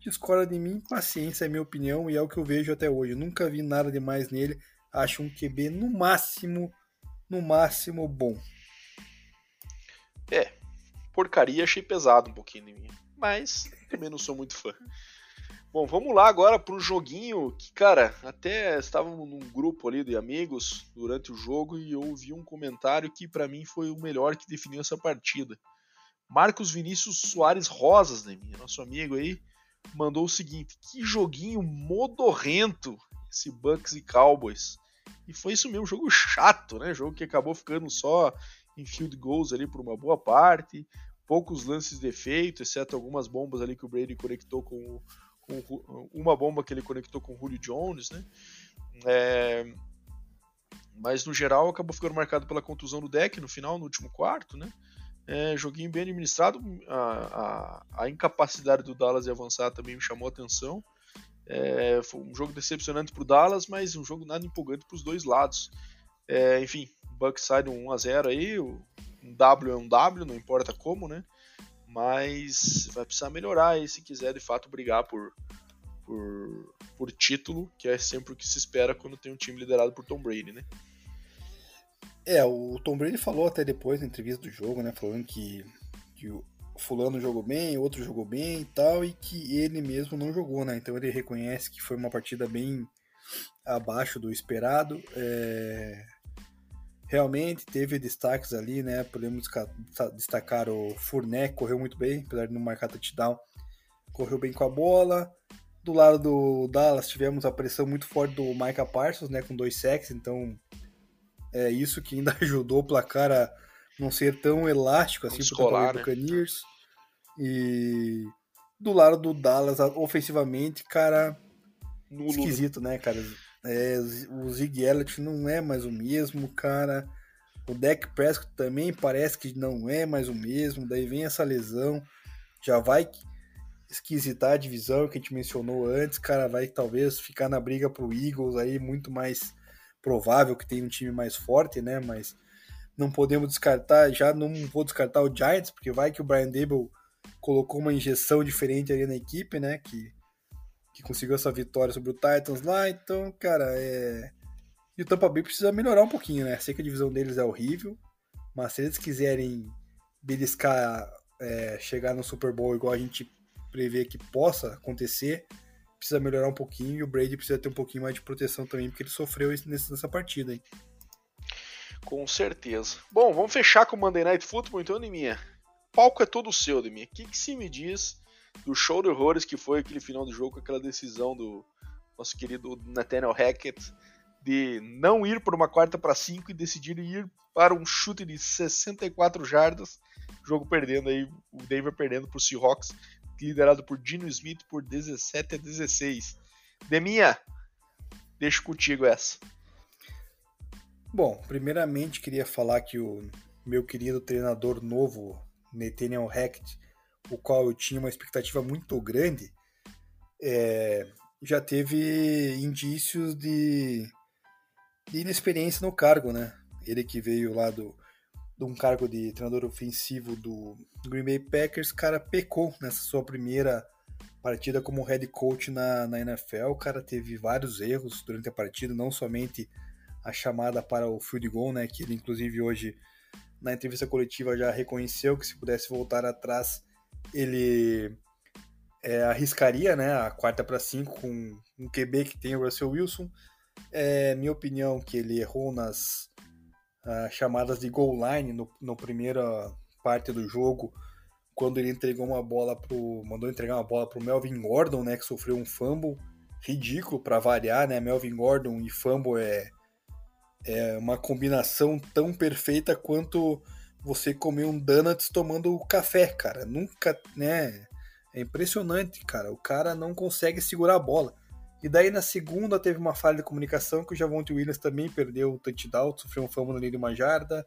discorda de mim, paciência é minha opinião e é o que eu vejo até hoje, eu nunca vi nada demais nele, acho um QB no máximo, no máximo bom. É, porcaria achei pesado um pouquinho em mim mas também não sou muito fã. Bom, vamos lá agora para um joguinho que, cara, até estávamos num grupo ali de amigos durante o jogo e eu ouvi um comentário que para mim foi o melhor que definiu essa partida. Marcos Vinícius Soares Rosas, né, nosso amigo aí, mandou o seguinte: que joguinho modorrento esse Bucks e Cowboys. E foi isso mesmo, jogo chato, né? Jogo que acabou ficando só em field goals ali por uma boa parte poucos lances de efeito, exceto algumas bombas ali que o Brady conectou com o, com uma bomba que ele conectou com o Julio Jones, né? É, mas no geral acabou ficando marcado pela contusão do deck no final, no último quarto, né? É, joguinho bem administrado, a, a, a, incapacidade do Dallas de avançar também me chamou a atenção. É, foi um jogo decepcionante para o Dallas, mas um jogo nada empolgante para os dois lados. É, enfim, Bucks sai de um 1x0 aí, um W é um W, não importa como, né? Mas vai precisar melhorar aí se quiser de fato brigar por, por, por título, que é sempre o que se espera quando tem um time liderado por Tom Brady, né? É, o Tom Brady falou até depois na entrevista do jogo, né? Falando que, que o fulano jogou bem, outro jogou bem e tal, e que ele mesmo não jogou, né? Então ele reconhece que foi uma partida bem abaixo do esperado. É... Realmente teve destaques ali, né? Podemos destacar o Fournet, correu muito bem, apesar de não marcar touchdown, correu bem com a bola. Do lado do Dallas tivemos a pressão muito forte do Micah Parsons, né, com dois sacks, então é isso que ainda ajudou o placar a não ser tão elástico assim para o né? Buccaneers. E do lado do Dallas, ofensivamente, cara, Nulo. esquisito, né, cara? É, o Zig Elliott não é mais o mesmo, cara. O Deck Prescott também parece que não é mais o mesmo. Daí vem essa lesão, já vai esquisitar a divisão que a gente mencionou antes, cara, vai talvez ficar na briga pro Eagles aí, muito mais provável que tenha um time mais forte, né? Mas não podemos descartar, já não vou descartar o Giants, porque vai que o Brian Dable colocou uma injeção diferente ali na equipe, né? Que, que conseguiu essa vitória sobre o Titans lá, então, cara, é. E o Tampa Bay precisa melhorar um pouquinho, né? Sei que a divisão deles é horrível, mas se eles quiserem beliscar, é, chegar no Super Bowl igual a gente prever que possa acontecer, precisa melhorar um pouquinho e o Brady precisa ter um pouquinho mais de proteção também, porque ele sofreu nessa partida, hein? Com certeza. Bom, vamos fechar com o Monday Night Football, então, Deminha. Palco é todo seu, Deminha. O que, que se me diz do show de horrores que foi aquele final do jogo, aquela decisão do nosso querido Nathaniel Hackett de não ir por uma quarta para cinco e decidir ir para um chute de 64 jardas, jogo perdendo aí, o Denver perdendo para o Seahawks liderado por Dino Smith por 17 a 16. Deminha, deixo contigo essa. Bom, primeiramente queria falar que o meu querido treinador novo, Nathaniel Hackett, o qual eu tinha uma expectativa muito grande, é, já teve indícios de, de inexperiência no cargo, né? Ele que veio lá do, de um cargo de treinador ofensivo do Green Bay Packers, cara pecou nessa sua primeira partida como head coach na, na NFL. O cara teve vários erros durante a partida, não somente a chamada para o field goal, né, que ele inclusive hoje na entrevista coletiva já reconheceu que se pudesse voltar atrás, ele é, arriscaria né, a quarta para cinco com um QB que tem o Russell Wilson. É minha opinião que ele errou nas uh, chamadas de goal line no, no primeira parte do jogo, quando ele entregou uma bola pro. mandou entregar uma bola pro Melvin Gordon, né? Que sofreu um fumble ridículo para variar, né? Melvin Gordon e fumble é, é uma combinação tão perfeita quanto você comer um donuts tomando café, cara. Nunca, né? É impressionante, cara. O cara não consegue segurar a bola. E daí na segunda teve uma falha de comunicação que o Javonte Williams também perdeu o touchdown, sofreu um fumble meio de uma jarda.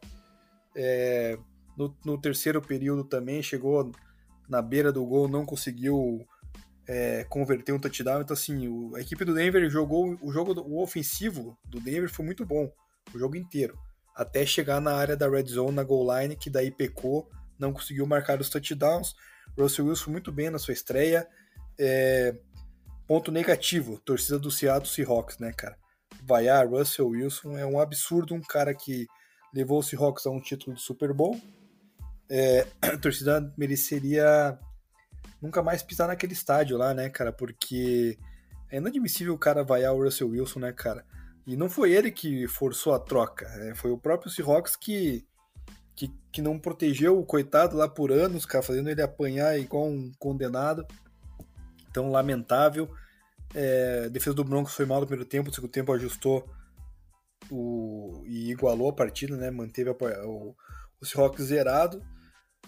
É, no, no, terceiro período também chegou na beira do gol, não conseguiu é, converter um touchdown. Então assim, o, a equipe do Denver jogou o jogo o ofensivo do Denver foi muito bom, o jogo inteiro, até chegar na área da red zone na goal line que daí pecou, não conseguiu marcar os touchdowns. Russell Wilson muito bem na sua estreia. É, Ponto negativo, torcida do Seattle Seahawks, né, cara? Vaiar Russell Wilson é um absurdo, um cara que levou o Seahawks a um título de Super Bowl. É, a torcida mereceria nunca mais pisar naquele estádio lá, né, cara? Porque é inadmissível o cara vaiar o Russell Wilson, né, cara? E não foi ele que forçou a troca, né? foi o próprio Seahawks que, que, que não protegeu o coitado lá por anos, cara, fazendo ele apanhar igual um condenado tão lamentável. É, a defesa do Broncos foi mal no primeiro tempo, no segundo tempo ajustou o, e igualou a partida, né? Manteve a, o, o Seahawks zerado.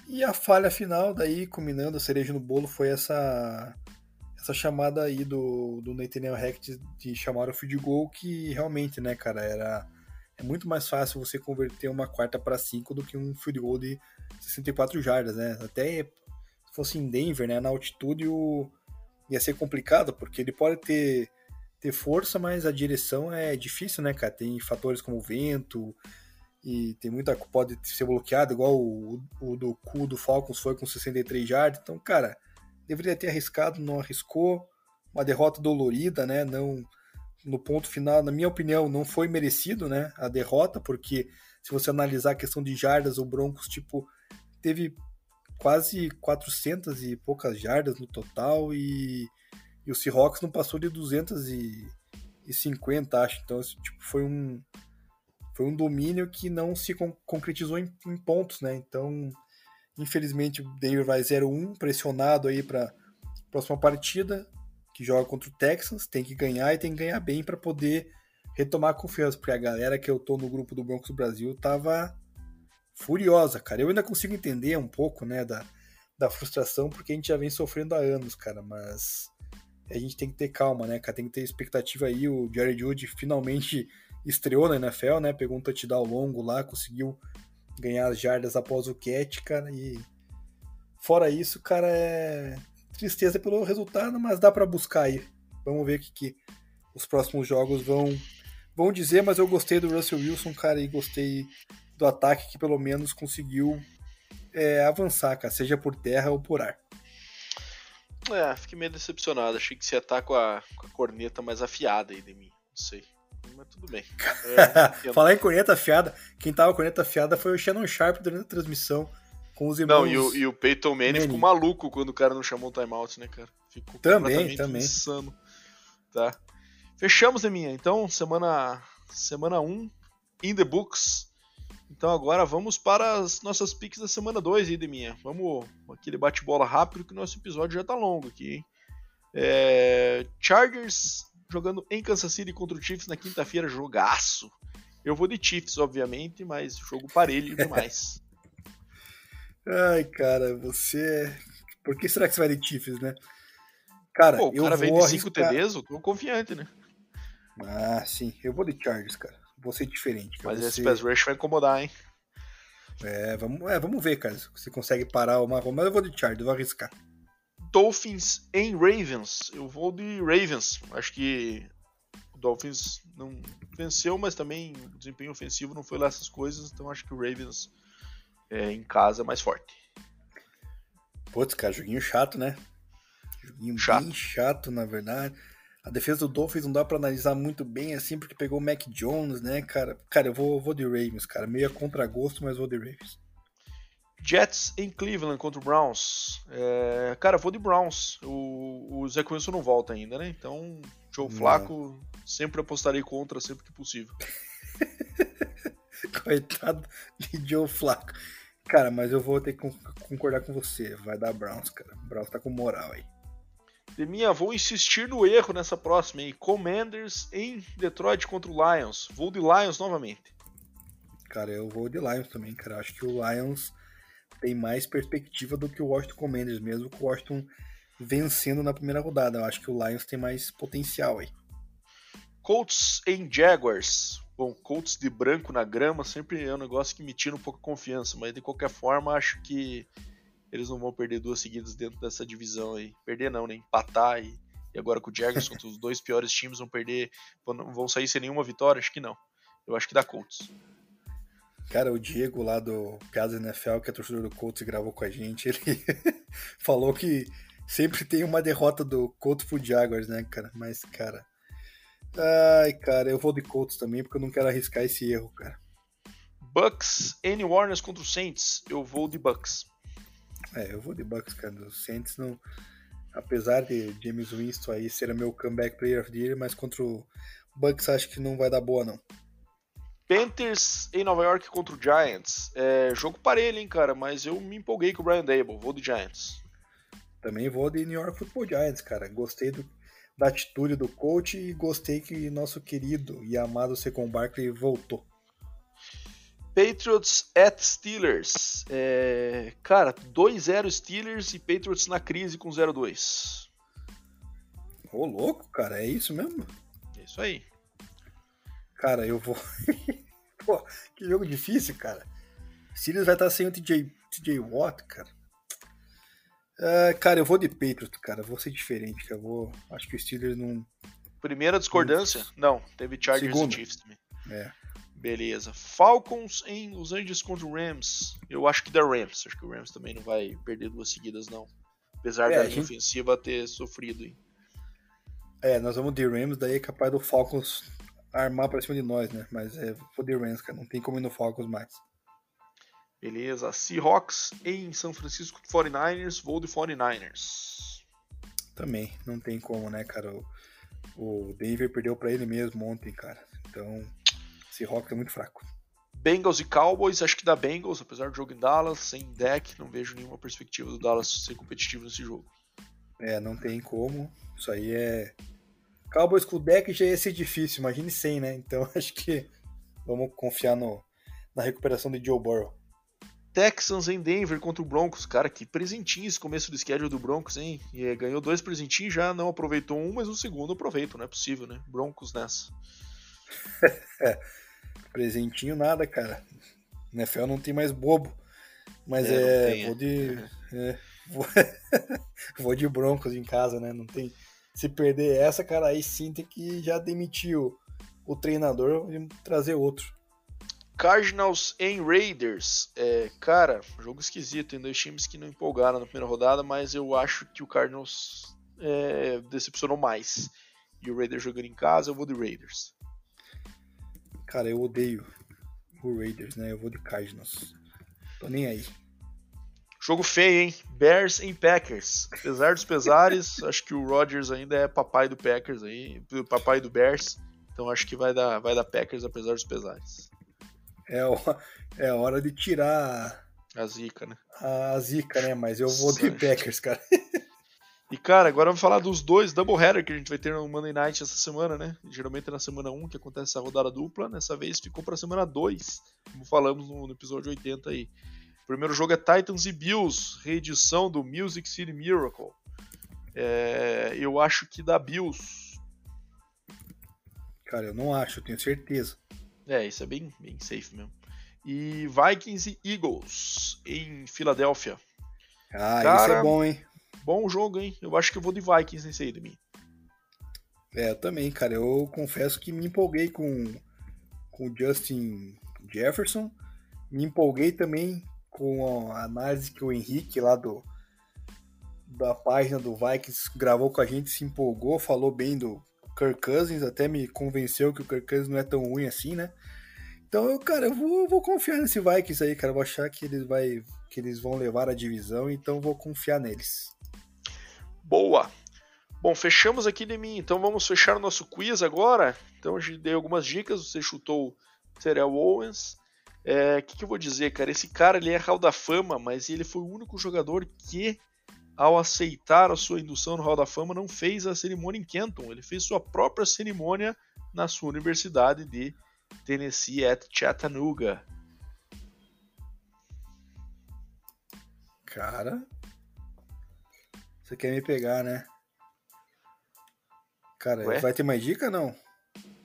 E a falha final, daí, culminando a cereja no bolo, foi essa, essa chamada aí do, do Nathaniel Hackett de chamar o field goal, que realmente, né, cara, era é muito mais fácil você converter uma quarta para cinco do que um field goal de 64 jardas, né? Até se fosse em Denver, né, na altitude o, ia ser complicado, porque ele pode ter, ter força, mas a direção é difícil, né, cara? Tem fatores como vento e tem muita pode ser bloqueado, igual o, o do cu do Falcons foi com 63 jardas. Então, cara, deveria ter arriscado, não arriscou. Uma derrota dolorida, né? Não no ponto final, na minha opinião, não foi merecido, né? A derrota, porque se você analisar a questão de jardas, o Broncos tipo teve quase 400 e poucas jardas no total e, e o Seahawks não passou de 250, acho. Então, tipo, foi um foi um domínio que não se con concretizou em, em pontos, né? Então, Infelizmente, o Denver vai 0-1, pressionado aí para próxima partida, que joga contra o Texans, tem que ganhar e tem que ganhar bem para poder retomar a confiança, porque a galera que eu tô no grupo do Broncos do Brasil tava furiosa, cara. Eu ainda consigo entender um pouco, né, da, da frustração, porque a gente já vem sofrendo há anos, cara, mas a gente tem que ter calma, né, cara, tem que ter expectativa aí. O Jerry Judy finalmente estreou na NFL, né, pegou um touchdown longo lá, conseguiu ganhar as jardas após o catch, cara, e fora isso, cara, é tristeza pelo resultado, mas dá para buscar aí. Vamos ver o que, que os próximos jogos vão vão dizer, mas eu gostei do Russell Wilson, cara, e gostei do ataque que pelo menos conseguiu é, avançar, cara, seja por terra ou por ar. É, fiquei meio decepcionado. Achei que você ia estar com a, com a corneta mais afiada aí de mim. Não sei mas tudo bem. É, Falar em corneta afiada, quem tava com corneta afiada foi o Shannon Sharp durante a transmissão com os irmãos. Não, e o, e o Peyton Manning, Manning, ficou maluco quando o cara não chamou o timeout, né, cara? Ficou também, também. insano. Tá. Fechamos, Eminha. Então, semana semana 1 in the books. Então agora vamos para as nossas picks da semana 2 aí, Deminha. Vamos aquele bate-bola rápido que o nosso episódio já tá longo aqui, hein? É, Chargers jogando em Kansas City contra o Chiefs na quinta-feira, jogaço. Eu vou de Chiefs, obviamente, mas jogo parelho demais. Ai, cara, você. Por que será que você vai de Chiefs, né? Cara, Pô, o eu cara vem de 5 arriscar... TDs, eu tô confiante, né? Ah, sim. Eu vou de Chargers, cara. Vou ser diferente. Cara. Mas esse pass rush vai incomodar, hein? É vamos, é, vamos ver, cara. Se você consegue parar uma. Mas eu vou de Chargers, vou arriscar. Dolphins em Ravens. Eu vou de Ravens. Acho que o Dolphins não venceu, mas também o desempenho ofensivo não foi lá essas coisas. Então acho que o Ravens é, em casa é mais forte. Putz, cara, joguinho chato, né? Joguinho chato. bem chato, na verdade. A defesa do Dolphins não dá para analisar muito bem assim, porque pegou o Mac Jones, né, cara? Cara, eu vou, vou de Ravens, cara. Meio a contragosto, mas vou de Ravens. Jets em Cleveland contra o Browns. É, cara, vou de Browns. O, o Zé Wilson não volta ainda, né? Então, Joe Flaco sempre apostarei contra sempre que possível. Coitado de Joe Flaco. Cara, mas eu vou ter que concordar com você. Vai dar Browns, cara. Browns tá com moral aí. De minha, vou insistir no erro nessa próxima aí. Commanders em Detroit contra o Lions. Vou de Lions novamente. Cara, eu vou de Lions também, cara. Acho que o Lions tem mais perspectiva do que o Washington Commanders, mesmo com o Washington vencendo na primeira rodada. Eu acho que o Lions tem mais potencial aí. Colts em Jaguars. Bom, Colts de branco na grama sempre é um negócio que me tira um pouco de confiança, mas de qualquer forma acho que eles não vão perder duas seguidas dentro dessa divisão aí. Perder não, né? Empatar e, e agora com o Jaguars contra os dois piores times vão perder, vão sair sem nenhuma vitória? Acho que não. Eu acho que dá Colts. Cara, o Diego lá do Piazza NFL, que é torcedor do Colts e gravou com a gente, ele falou que sempre tem uma derrota do Colts pro Jaguars, né, cara? Mas, cara. Ai, cara, eu vou de Colts também, porque eu não quero arriscar esse erro, cara. Bucks, N Warners contra o Saints. Eu vou de Bucks. É, eu vou de Bucks, cara. Os Saints não. Apesar de James Winston aí ser o meu comeback player of the year, mas contra o Bucks acho que não vai dar boa, não. Panthers em Nova York contra o Giants. É, jogo parelho, hein, cara, mas eu me empolguei com o Brian Dable. Vou do Giants. Também vou de New York Football Giants, cara. Gostei do, da atitude do coach e gostei que nosso querido e amado Secon Barkley voltou. Patriots at Steelers. É, cara, 2-0 Steelers e Patriots na crise com 0-2. Ô, louco, cara, é isso mesmo? É isso aí. Cara, eu vou. Pô, que jogo difícil, cara. Steelers vai estar sem o TJ, TJ Watt, cara. Uh, cara, eu vou de Patriots, cara. Vou ser diferente, cara. Eu vou. Acho que o Steelers não. Primeira discordância? Não, teve Chargers Segunda. e Chiefs também. É. Beleza. Falcons em Los Angeles contra o Rams. Eu acho que da Rams. Acho que o Rams também não vai perder duas seguidas, não. Apesar É, da gente- ofensiva ter sofrido. hein. É, nós vamos de Rams, daí é capaz do Falcons armar pra cima de nós, né? Mas é, de Rams, cara. Não tem como ir no Falcons mais. Beleza. Seahawks em São Francisco 49ers. Vou de 49ers. Também, não tem como, né, cara? O, o Denver perdeu pra ele mesmo ontem, cara. Então, Rock é muito fraco. Bengals e Cowboys, acho que dá Bengals, apesar do jogo em Dallas, sem deck, não vejo nenhuma perspectiva do Dallas ser competitivo nesse jogo. É, não tem como. Isso aí é. Cowboys com o deck já ia ser difícil, imagine sem, né? Então acho que vamos confiar no, na recuperação de Joe Burrow. Texans em Denver contra o Broncos, cara, que presentinho esse começo do schedule do Broncos, hein? E, eh, ganhou dois presentinhos, já não aproveitou um, mas o segundo aproveita, não é possível, né? Broncos nessa. Presentinho nada, cara. NFL não tem mais bobo. Mas É, é. vou é. de. é, vou, vou de Broncos em casa, né? Não tem. Se perder essa, cara, aí sim tem que já demitir o, o treinador e trazer outro. Cardinals em Raiders. É, cara, jogo esquisito. Tem dois times que não empolgaram na primeira rodada, mas eu acho que o Cardinals é, decepcionou mais. E o Raiders jogando em casa, eu vou de Raiders. Cara, eu odeio o Raiders, né? Eu vou de Cardinals. Tô nem aí. Jogo feio, hein? Bears em Packers. Apesar dos pesares, acho que o Rodgers ainda é papai do Packers aí, papai do Bears. Então acho que vai dar, vai dar Packers apesar dos pesares. É, é hora de tirar A zica, né? a zica, né? Mas eu vou de. Packers, cara. E cara, agora vamos falar dos dois doubleheader que a gente vai ter no Monday Night essa semana, né? Geralmente é na semana 1 que acontece essa rodada dupla, nessa vez ficou pra semana 2, como falamos no, no episódio 80 aí. O primeiro jogo é Titans e Bills, reedição do Music City Miracle. É, eu acho que dá Bills. Cara, eu não acho, eu tenho certeza. É, isso é bem, bem safe mesmo. E Vikings e Eagles em Filadélfia. Ah, Cara- isso é bom, hein? Bom jogo, hein? Eu acho que eu vou de Vikings nesse aí de mim. É, eu também, cara. Eu confesso que me empolguei com, com o Justin Jefferson. Me empolguei também com a análise que o Henrique lá do da página do Vikings gravou com a gente, se empolgou, falou bem do Kirk Cousins, até me convenceu que o Kirk Cousins não é tão ruim assim, né? Então, eu, cara, eu vou, vou confiar nesse Vikings aí, cara. Eu vou achar que eles, vai, que eles vão levar a divisão, então vou confiar neles. Boa! Bom, fechamos aqui de mim, então vamos fechar o nosso quiz agora. Então eu dei algumas dicas, você chutou Terrell Owens. É, O que, que eu vou dizer, cara? Esse cara ele é Hall da Fama, mas ele foi o único jogador que, ao aceitar a sua indução no Hall da Fama, não fez a cerimônia em Kenton. Ele fez sua própria cerimônia na sua universidade de Tennessee at Chattanooga. Cara. Você quer me pegar, né? Cara, Ué? vai ter mais dica não?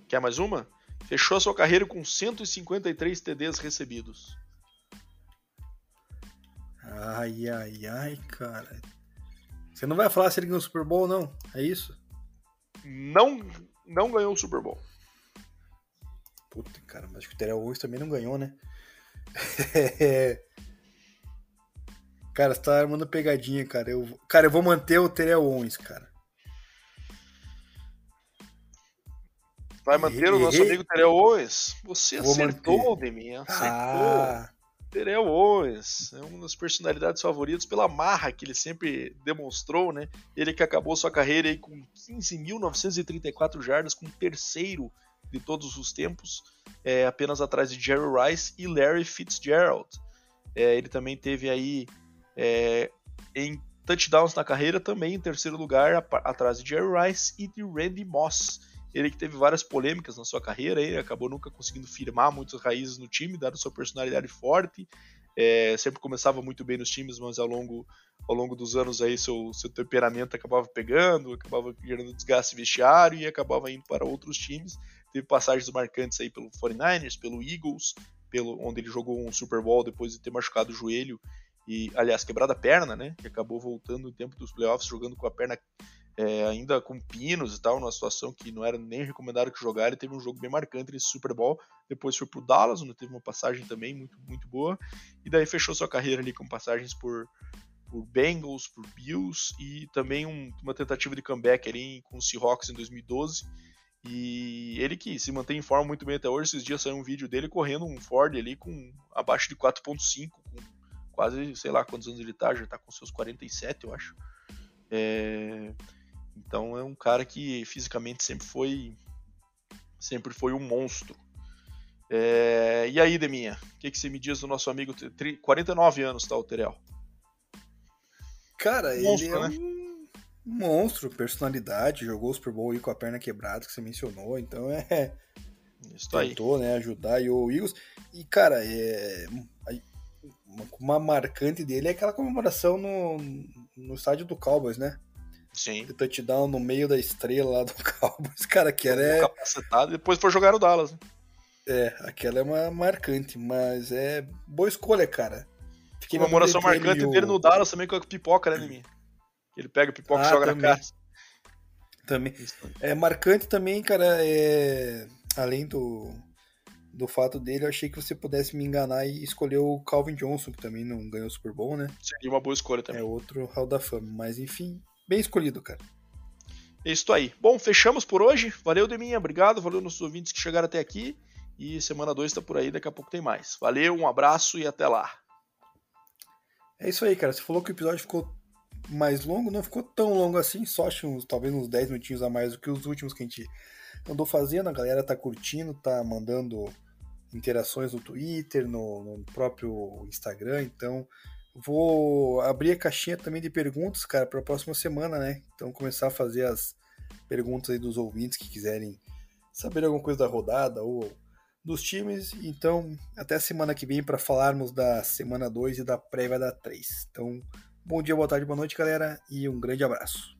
Quer mais uma? Fechou a sua carreira com 153 TDs recebidos. Ai, ai, ai, cara. Você não vai falar se ele ganhou o Super Bowl, não? É isso? Não, não ganhou o Super Bowl. Puta, cara, mas acho que o Terrell Owens também não ganhou, né? Cara, você tá armando pegadinha, cara. Eu, cara, eu vou manter o Terrell Owens, cara. Vai manter o nosso amigo Terrell Owens? Você Vou acertou, manter. Demi. Acertou. Ah, Terrell Owens é uma das personalidades favoritas pela marra que ele sempre demonstrou, né? Ele que acabou sua carreira aí com 15.934 jardas, com terceiro de todos os tempos, é, apenas atrás de Jerry Rice e Larry Fitzgerald. É, ele também teve aí é, em touchdowns na carreira, também em terceiro lugar, atrás de Jerry Rice e de Randy Moss. Ele que teve várias polêmicas na sua carreira, ele acabou nunca conseguindo firmar muitas raízes no time, dado sua personalidade forte. É, sempre começava muito bem nos times, mas ao longo, ao longo dos anos aí seu, seu temperamento acabava pegando, acabava gerando desgaste vestiário e acabava indo para outros times. Teve passagens marcantes aí pelo 49ers, pelo Eagles, pelo onde ele jogou um Super Bowl depois de ter machucado o joelho e, aliás, quebrado a perna, né? Que acabou voltando no tempo dos playoffs jogando com a perna é, ainda com pinos e tal, numa situação que não era nem recomendado que jogar. Ele teve um jogo bem marcante nesse Super Bowl. Depois foi pro Dallas, onde teve uma passagem também muito, muito boa. E daí fechou sua carreira ali com passagens por, por Bengals, por Bills e também um, uma tentativa de comeback ali com os Seahawks em 2012. E ele que se mantém em forma muito bem até hoje. Esses dias saiu um vídeo dele correndo um Ford ali com abaixo de 4.5, com quase, sei lá quantos anos ele tá, já tá com seus 47, eu acho. É, então é um cara que fisicamente sempre foi sempre foi um monstro. É, e aí, Deminha, o que, que você me diz do nosso amigo? 49 anos, tá, o Terel? Cara, monstro, ele é né? um monstro, personalidade, jogou o Super Bowl aí com a perna quebrada, que você mencionou, então é. Isso tentou, aí. né, ajudar e o Eagles. E, cara, é, uma marcante dele é aquela comemoração no, no estádio do Cowboys, né? Sim. De touchdown no meio da estrela lá do Cowboys, cara, que era. É... Capacitado e depois foi jogar no Dallas, né? É, aquela é uma marcante, mas é boa escolha, cara. Fiquei Comemoração marcante o... dele no Dallas também com a pipoca, né, Nimi? Ele pega a pipoca ah, e joga também. na cara. Também. É marcante também, cara, é... além do, do fato dele, eu achei que você pudesse me enganar e escolher o Calvin Johnson, que também não ganhou o Super Bowl, né? Seria uma boa escolha também. É outro Hall da Fama, mas enfim, bem escolhido, cara. É isso aí. Bom, fechamos por hoje. Valeu, Deminha, obrigado. Valeu nossos ouvintes que chegaram até aqui. E semana 2 tá por aí, daqui a pouco tem mais. Valeu, um abraço e até lá. É isso aí, cara. Você falou que o episódio ficou mais longo, não ficou tão longo assim, só acho uns, talvez uns 10 minutinhos a mais do que os últimos que a gente andou fazendo. A galera tá curtindo, tá mandando interações no Twitter, no, no próprio Instagram, então vou abrir a caixinha também de perguntas, cara, para a próxima semana, né? Então começar a fazer as perguntas aí dos ouvintes que quiserem saber alguma coisa da rodada ou dos times. Então, até a semana que vem para falarmos da semana 2 e da prévia da 3. Então, bom dia, boa tarde, boa noite, galera, e um grande abraço.